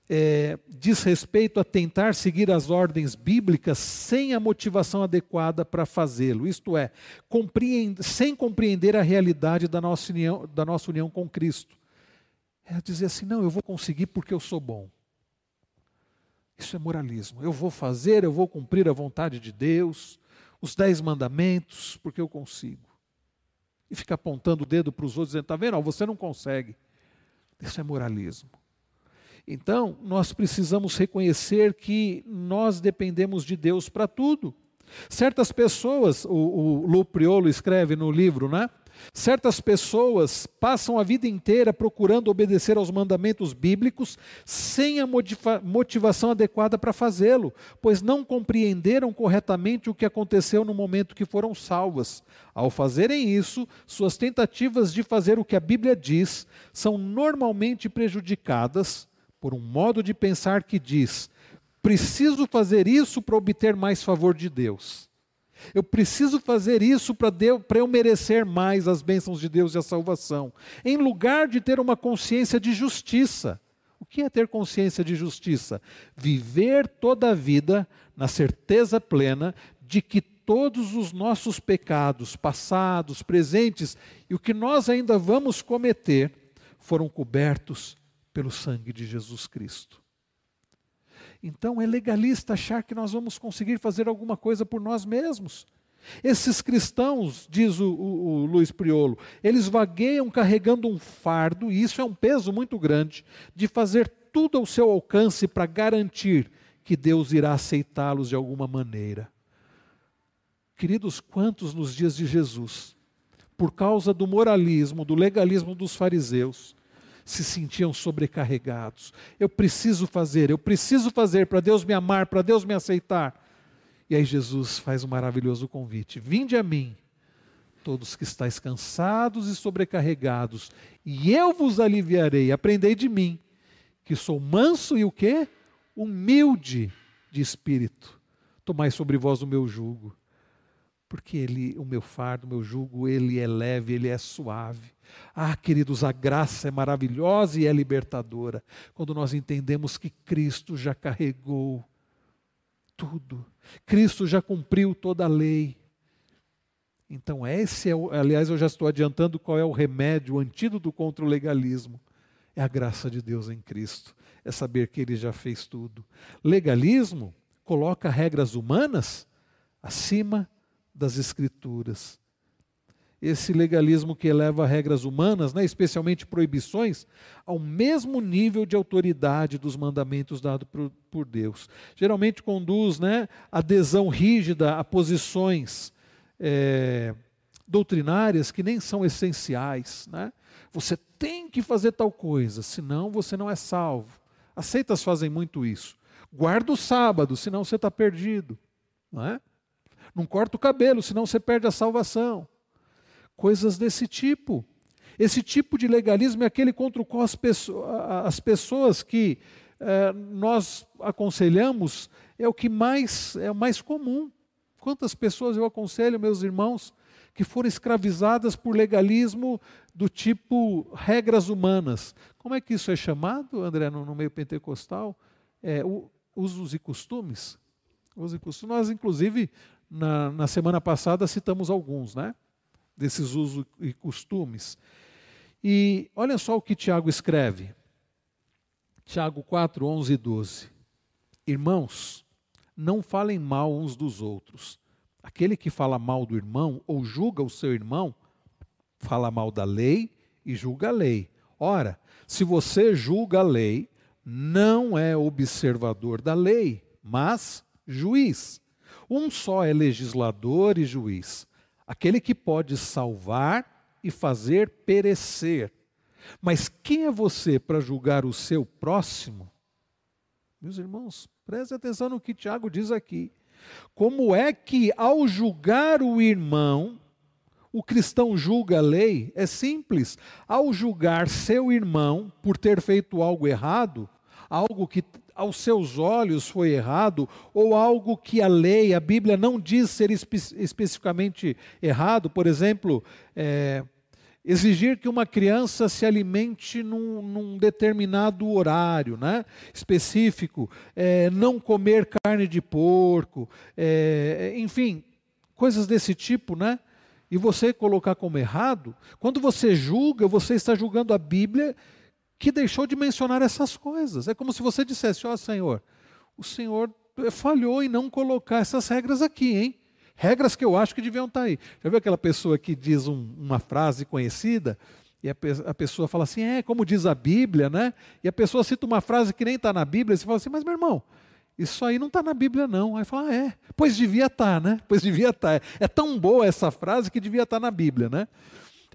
é, diz respeito a tentar seguir as ordens bíblicas sem a motivação adequada para fazê-lo, isto é, compreende, sem compreender a realidade da nossa, união, da nossa união com Cristo. É dizer assim: não, eu vou conseguir porque eu sou bom. Isso é moralismo. Eu vou fazer, eu vou cumprir a vontade de Deus, os dez mandamentos, porque eu consigo. E fica apontando o dedo para os outros, dizendo: está vendo? você não consegue. Isso é moralismo. Então, nós precisamos reconhecer que nós dependemos de Deus para tudo. Certas pessoas, o, o Lu Priolo escreve no livro, né? Certas pessoas passam a vida inteira procurando obedecer aos mandamentos bíblicos sem a motivação adequada para fazê-lo, pois não compreenderam corretamente o que aconteceu no momento que foram salvas. Ao fazerem isso, suas tentativas de fazer o que a Bíblia diz são normalmente prejudicadas por um modo de pensar que diz: preciso fazer isso para obter mais favor de Deus. Eu preciso fazer isso para eu merecer mais as bênçãos de Deus e a salvação, em lugar de ter uma consciência de justiça. O que é ter consciência de justiça? Viver toda a vida na certeza plena de que todos os nossos pecados, passados, presentes e o que nós ainda vamos cometer, foram cobertos pelo sangue de Jesus Cristo. Então é legalista achar que nós vamos conseguir fazer alguma coisa por nós mesmos. Esses cristãos, diz o, o, o, Luiz Priolo, eles vagueiam carregando um fardo, e isso é um peso muito grande, de fazer tudo ao seu alcance para garantir que Deus irá aceitá-los de alguma maneira. Queridos, quantos nos dias de Jesus, por causa do moralismo, do legalismo dos fariseus, se sentiam sobrecarregados. Eu preciso fazer, eu preciso fazer para Deus me amar, para Deus me aceitar. E aí Jesus faz um maravilhoso convite: Vinde a mim, todos que estáis cansados e sobrecarregados, e eu vos aliviarei. Aprendei de mim, que sou manso e o quê? Humilde de espírito. Tomai sobre vós o meu jugo porque ele, o meu fardo, o meu jugo, ele é leve, ele é suave. Ah, queridos, a graça é maravilhosa e é libertadora quando nós entendemos que Cristo já carregou tudo. Cristo já cumpriu toda a lei. Então, esse é, o, aliás, eu já estou adiantando qual é o remédio, o antídoto contra o legalismo. É a graça de Deus em Cristo. É saber que ele já fez tudo. Legalismo coloca regras humanas acima das Escrituras. Esse legalismo que eleva regras humanas, né, especialmente proibições, ao mesmo nível de autoridade dos mandamentos dados por, por Deus. Geralmente conduz né, adesão rígida a posições é, doutrinárias que nem são essenciais. Né? Você tem que fazer tal coisa, senão você não é salvo. As seitas fazem muito isso. Guarda o sábado, senão você está perdido. Não é? Não corta o cabelo, senão você perde a salvação. Coisas desse tipo. Esse tipo de legalismo é aquele contra o qual as pessoas, as pessoas que eh, nós aconselhamos é o que mais é o mais comum. Quantas pessoas eu aconselho, meus irmãos, que foram escravizadas por legalismo do tipo regras humanas. Como é que isso é chamado, André, no, no meio pentecostal? É, o, usos e costumes. Usos e costumes. Nós, inclusive, na, na semana passada citamos alguns, né? Desses usos e costumes. E olha só o que Tiago escreve. Tiago 4, 11 e 12. Irmãos, não falem mal uns dos outros. Aquele que fala mal do irmão ou julga o seu irmão, fala mal da lei e julga a lei. Ora, se você julga a lei, não é observador da lei, mas juiz. Um só é legislador e juiz, aquele que pode salvar e fazer perecer. Mas quem é você para julgar o seu próximo? Meus irmãos, preste atenção no que Tiago diz aqui. Como é que, ao julgar o irmão, o cristão julga a lei? É simples. Ao julgar seu irmão por ter feito algo errado, algo que aos seus olhos foi errado, ou algo que a lei, a Bíblia não diz ser espe especificamente errado, por exemplo, é, exigir que uma criança se alimente num, num determinado horário né, específico, é, não comer carne de porco, é, enfim, coisas desse tipo, né? E você colocar como errado, quando você julga, você está julgando a Bíblia que deixou de mencionar essas coisas. É como se você dissesse: Ó oh, Senhor, o Senhor falhou em não colocar essas regras aqui, hein? Regras que eu acho que deviam estar aí. Já viu aquela pessoa que diz um, uma frase conhecida e a, pe a, pessoa fala assim, é como diz a Bíblia, né? E a pessoa cita uma frase que nem está na Bíblia e você fala assim, mas meu irmão, isso aí não está na Bíblia não. Aí fala, ah, é, pois devia estar, tá, né? Pois devia estar. Tá. É tão boa essa frase que devia estar tá na Bíblia, né?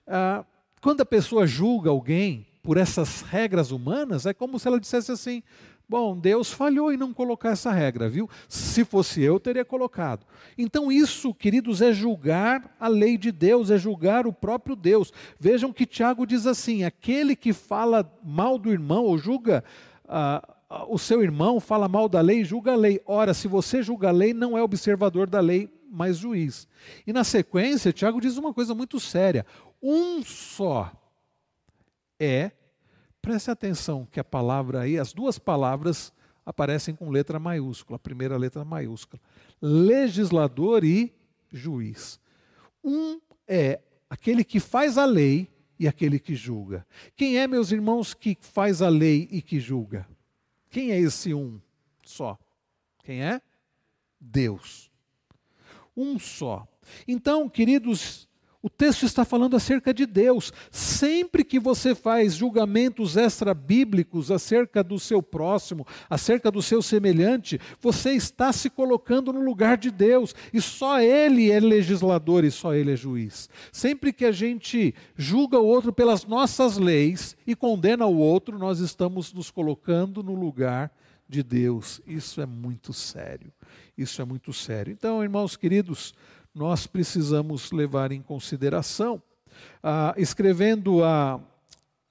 Ah, quando a pessoa julga alguém por essas regras humanas, é como se ela dissesse assim, Bom, Deus falhou em não colocar essa regra, viu? Se fosse eu, teria colocado. Então, isso, queridos, é julgar a lei de Deus, é julgar o próprio Deus. Vejam que Tiago diz assim: aquele que fala mal do irmão ou julga ah, o seu irmão, fala mal da lei, julga a lei. Ora, se você julga a lei, não é observador da lei, mas juiz. E na sequência, Tiago diz uma coisa muito séria: um só é Preste atenção que a palavra aí, as duas palavras aparecem com letra maiúscula, a primeira letra maiúscula. Legislador e juiz. Um é aquele que faz a lei e aquele que julga. Quem é, meus irmãos, que faz a lei e que julga? Quem é esse um só? Quem é? Deus. Um só. Então, queridos, o texto está falando acerca de Deus. Sempre que você faz julgamentos extra-bíblicos acerca do seu próximo, acerca do seu semelhante, você está se colocando no lugar de Deus. E só Ele é legislador e só Ele é juiz. Sempre que a gente julga o outro pelas nossas leis e condena o outro, nós estamos nos colocando no lugar de Deus. Isso é muito sério. Isso é muito sério. Então, irmãos queridos, nós precisamos levar em consideração. Ah, escrevendo a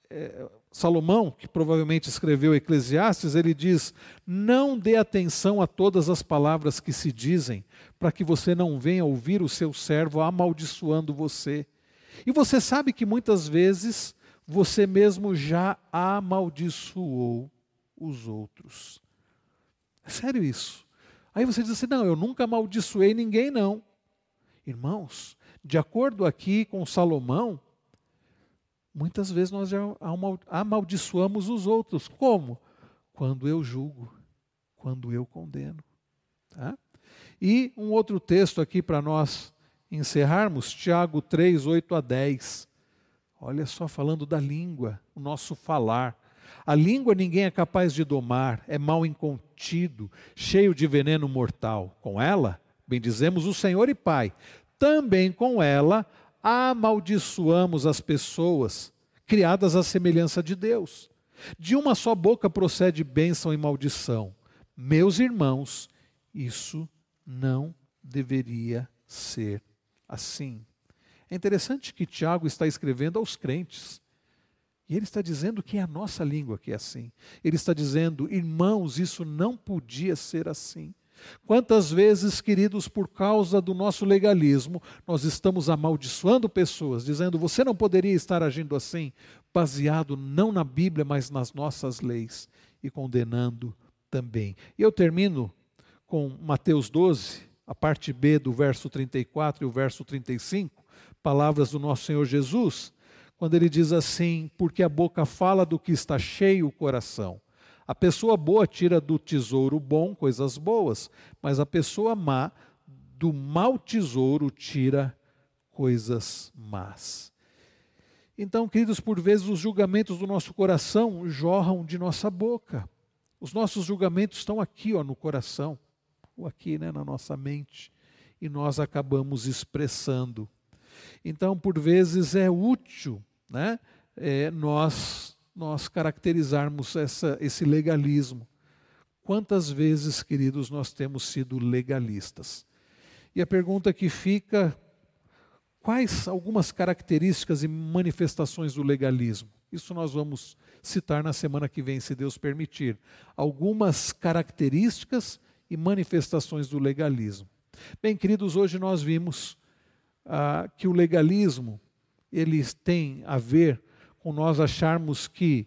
é, Salomão, que provavelmente escreveu Eclesiastes, ele diz: Não dê atenção a todas as palavras que se dizem, para que você não venha ouvir o seu servo amaldiçoando você. E você sabe que muitas vezes você mesmo já amaldiçoou os outros. É sério isso. Aí você diz assim: Não, eu nunca amaldiçoei ninguém, não. Irmãos, de acordo aqui com Salomão, muitas vezes nós já amaldiçoamos os outros. Como? Quando eu julgo, quando eu condeno. Tá? E um outro texto aqui para nós encerrarmos, Tiago 3, 8 a 10. Olha só, falando da língua, o nosso falar. A língua ninguém é capaz de domar, é mal incontido, cheio de veneno mortal. Com ela, bendizemos o Senhor e Pai. Também com ela amaldiçoamos as pessoas criadas à semelhança de Deus. De uma só boca procede bênção e maldição. Meus irmãos, isso não deveria ser assim. É interessante que Tiago está escrevendo aos crentes. E ele está dizendo que é a nossa língua que é assim. Ele está dizendo, irmãos, isso não podia ser assim. Quantas vezes, queridos, por causa do nosso legalismo, nós estamos amaldiçoando pessoas, dizendo você não poderia estar agindo assim, baseado não na Bíblia, mas nas nossas leis, e condenando também. E eu termino com Mateus 12, a parte B do verso 34 e o verso 35, palavras do nosso Senhor Jesus, quando ele diz assim: Porque a boca fala do que está cheio o coração. A pessoa boa tira do tesouro bom coisas boas, mas a pessoa má do mau tesouro tira coisas más. Então, queridos, por vezes os julgamentos do nosso coração jorram de nossa boca. Os nossos julgamentos estão aqui, ó, no coração, ou aqui, né, na nossa mente, e nós acabamos expressando. Então, por vezes é útil, né, é, nós nós caracterizarmos essa, esse legalismo. Quantas vezes, queridos, nós temos sido legalistas? E a pergunta que fica Quais algumas características e manifestações do legalismo? Isso nós vamos citar na semana que vem, se Deus permitir. Algumas características e manifestações do legalismo. Bem, queridos, hoje nós vimos ah, que o legalismo ele tem a ver com nós acharmos que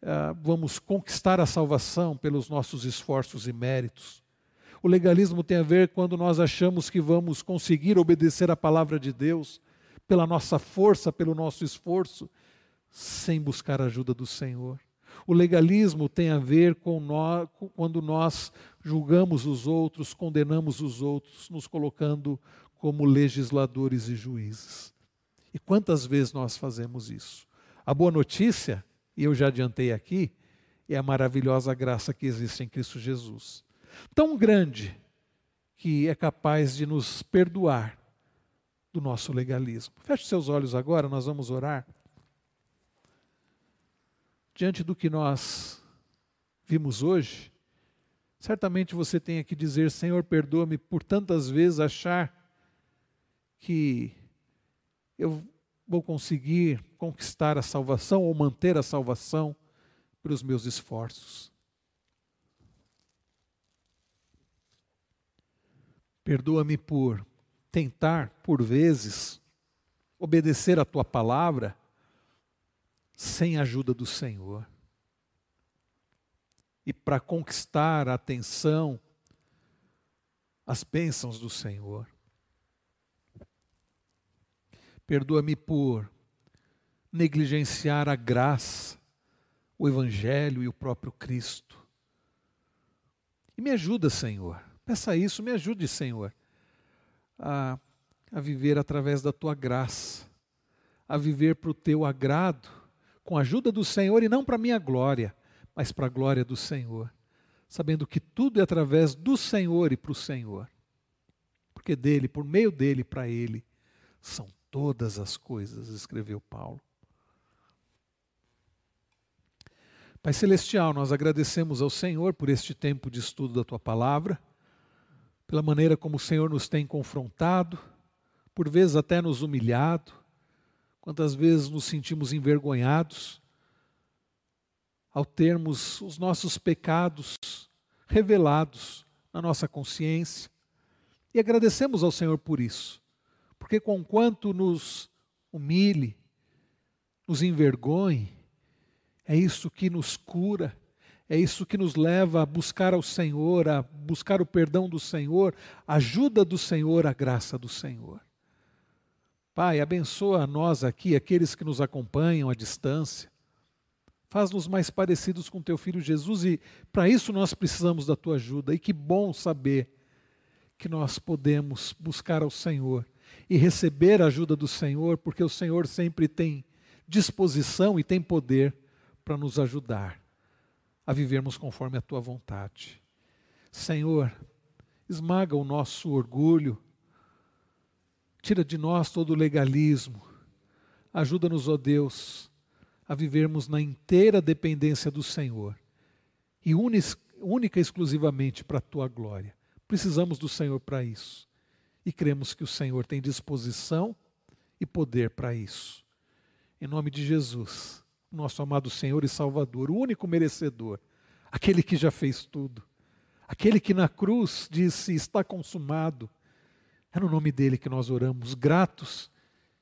ah, vamos conquistar a salvação pelos nossos esforços e méritos. O legalismo tem a ver quando nós achamos que vamos conseguir obedecer a palavra de Deus pela nossa força, pelo nosso esforço, sem buscar a ajuda do Senhor. O legalismo tem a ver com nós, quando nós julgamos os outros, condenamos os outros, nos colocando como legisladores e juízes. E quantas vezes nós fazemos isso? A boa notícia, e eu já adiantei aqui, é a maravilhosa graça que existe em Cristo Jesus tão grande que é capaz de nos perdoar do nosso legalismo. Feche seus olhos agora, nós vamos orar. Diante do que nós vimos hoje, certamente você tem que dizer: Senhor, perdoa-me por tantas vezes achar que eu vou conseguir conquistar a salvação ou manter a salvação pelos meus esforços. Perdoa-me por tentar, por vezes, obedecer a tua palavra sem a ajuda do Senhor. E para conquistar a atenção, as bênçãos do Senhor. Perdoa-me por negligenciar a graça, o Evangelho e o próprio Cristo. E me ajuda, Senhor, Peça isso, me ajude, Senhor, a, a viver através da tua graça, a viver para o teu agrado, com a ajuda do Senhor e não para a minha glória, mas para a glória do Senhor, sabendo que tudo é através do Senhor e para o Senhor, porque dele, por meio dele, para ele, são todas as coisas, escreveu Paulo. Pai Celestial, nós agradecemos ao Senhor por este tempo de estudo da tua palavra pela maneira como o Senhor nos tem confrontado, por vezes até nos humilhado, quantas vezes nos sentimos envergonhados ao termos os nossos pecados revelados na nossa consciência. E agradecemos ao Senhor por isso, porque conquanto nos humilhe, nos envergonhe, é isso que nos cura é isso que nos leva a buscar ao Senhor, a buscar o perdão do Senhor, a ajuda do Senhor, a graça do Senhor. Pai, abençoa a nós aqui, aqueles que nos acompanham à distância. Faz-nos mais parecidos com teu filho Jesus e para isso nós precisamos da tua ajuda. E que bom saber que nós podemos buscar ao Senhor e receber a ajuda do Senhor, porque o Senhor sempre tem disposição e tem poder para nos ajudar a vivermos conforme a tua vontade. Senhor, esmaga o nosso orgulho, tira de nós todo o legalismo, ajuda-nos, ó Deus, a vivermos na inteira dependência do Senhor e única e exclusivamente para a tua glória. Precisamos do Senhor para isso e cremos que o Senhor tem disposição e poder para isso. Em nome de Jesus nosso amado Senhor e Salvador, o único merecedor, aquele que já fez tudo, aquele que na cruz disse: Está consumado. É no nome dele que nós oramos, gratos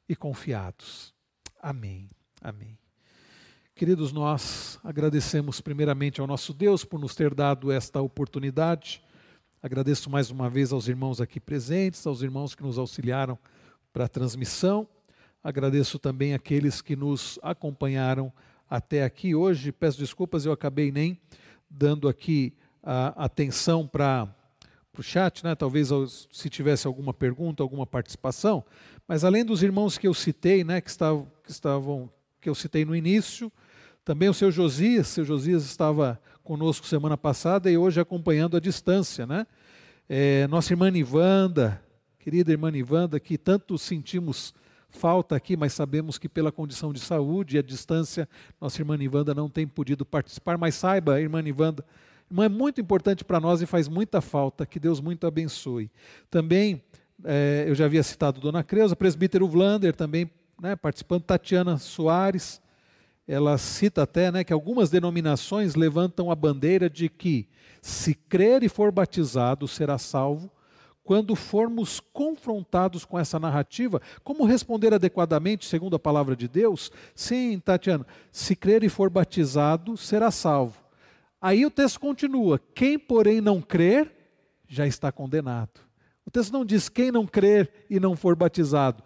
e confiados. Amém. Amém. Queridos, nós agradecemos primeiramente ao nosso Deus por nos ter dado esta oportunidade. Agradeço mais uma vez aos irmãos aqui presentes, aos irmãos que nos auxiliaram para a transmissão. Agradeço também aqueles que nos acompanharam até aqui hoje. Peço desculpas, eu acabei nem dando aqui a atenção para o chat, né? talvez se tivesse alguma pergunta, alguma participação, mas além dos irmãos que eu citei, né, que, estavam, que estavam, que eu citei no início, também o seu Josias, seu Josias estava conosco semana passada e hoje acompanhando a distância, né? É, nossa irmã Nivanda, querida irmã Nivanda, que tanto sentimos falta aqui, mas sabemos que pela condição de saúde e a distância, nossa irmã Nivanda não tem podido participar, mas saiba, irmã Nivanda, irmã é muito importante para nós e faz muita falta, que Deus muito abençoe. Também, é, eu já havia citado Dona Creuza, presbítero Vlander também né, participando, Tatiana Soares, ela cita até né, que algumas denominações levantam a bandeira de que se crer e for batizado será salvo, quando formos confrontados com essa narrativa, como responder adequadamente, segundo a palavra de Deus? Sim, Tatiana, se crer e for batizado, será salvo. Aí o texto continua: quem, porém, não crer, já está condenado. O texto não diz quem não crer e não for batizado.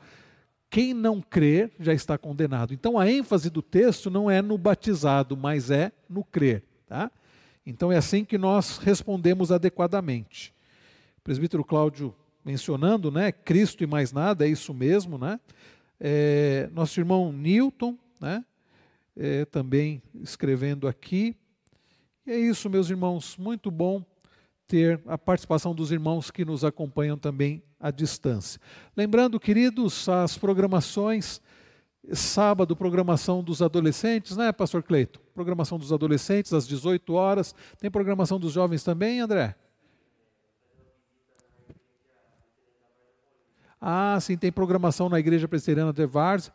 Quem não crer já está condenado. Então a ênfase do texto não é no batizado, mas é no crer. Tá? Então é assim que nós respondemos adequadamente presbítero Cláudio mencionando, né? Cristo e mais nada, é isso mesmo, né? É, nosso irmão Newton, né? É, também escrevendo aqui. E é isso, meus irmãos, muito bom ter a participação dos irmãos que nos acompanham também à distância. Lembrando, queridos, as programações, sábado, programação dos adolescentes, né, Pastor Cleito? Programação dos adolescentes às 18 horas. Tem programação dos jovens também, André? Ah, sim, tem programação na Igreja Presbiteriana de Vars,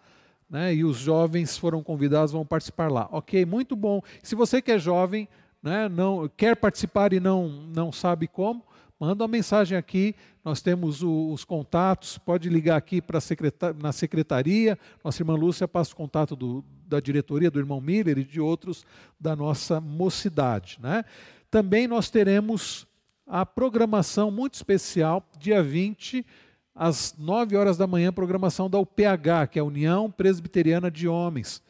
né, e os jovens foram convidados, vão participar lá. Ok, muito bom. Se você que é jovem, né, não quer participar e não, não sabe como, manda uma mensagem aqui. Nós temos o, os contatos, pode ligar aqui para secretar, na secretaria. Nossa irmã Lúcia passa o contato do, da diretoria, do irmão Miller e de outros da nossa mocidade. Né? Também nós teremos a programação muito especial, dia 20 às 9 horas da manhã, programação da UPH, que é a União Presbiteriana de Homens.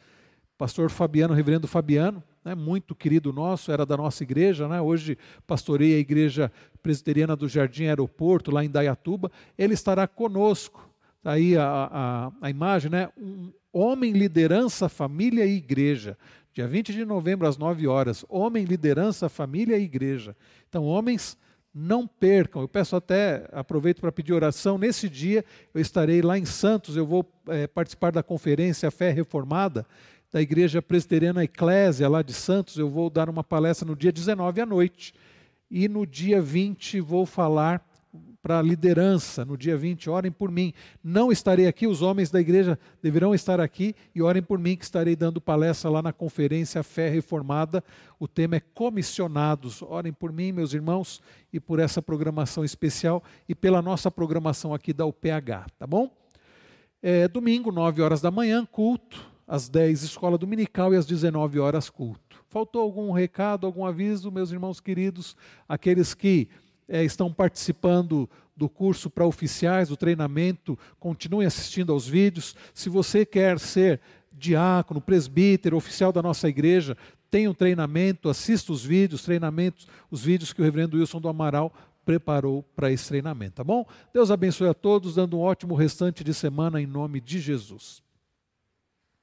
Pastor Fabiano, reverendo Fabiano, né, muito querido nosso, era da nossa igreja, né, hoje pastorei a igreja presbiteriana do Jardim Aeroporto, lá em Dayatuba, ele estará conosco. Tá aí a, a, a imagem, né, um homem, liderança, família e igreja. Dia 20 de novembro, às 9 horas. Homem, liderança, família e igreja. Então, homens não percam. Eu peço até, aproveito para pedir oração. Nesse dia eu estarei lá em Santos, eu vou é, participar da conferência Fé Reformada da Igreja Presbiteriana Eclésia lá de Santos. Eu vou dar uma palestra no dia 19 à noite. E no dia 20 vou falar para a liderança no dia 20, orem por mim. Não estarei aqui, os homens da igreja deverão estar aqui e orem por mim, que estarei dando palestra lá na conferência Fé Reformada. O tema é comissionados. Orem por mim, meus irmãos, e por essa programação especial e pela nossa programação aqui da UPH, tá bom? É, domingo, 9 horas da manhã, culto. Às 10, escola dominical e às 19 horas, culto. Faltou algum recado, algum aviso, meus irmãos queridos, aqueles que é, estão participando do curso para oficiais, do treinamento, continuem assistindo aos vídeos. Se você quer ser diácono, presbítero, oficial da nossa igreja, tem um treinamento, assista os vídeos, treinamentos, os vídeos que o reverendo Wilson do Amaral preparou para esse treinamento, tá bom? Deus abençoe a todos, dando um ótimo restante de semana em nome de Jesus.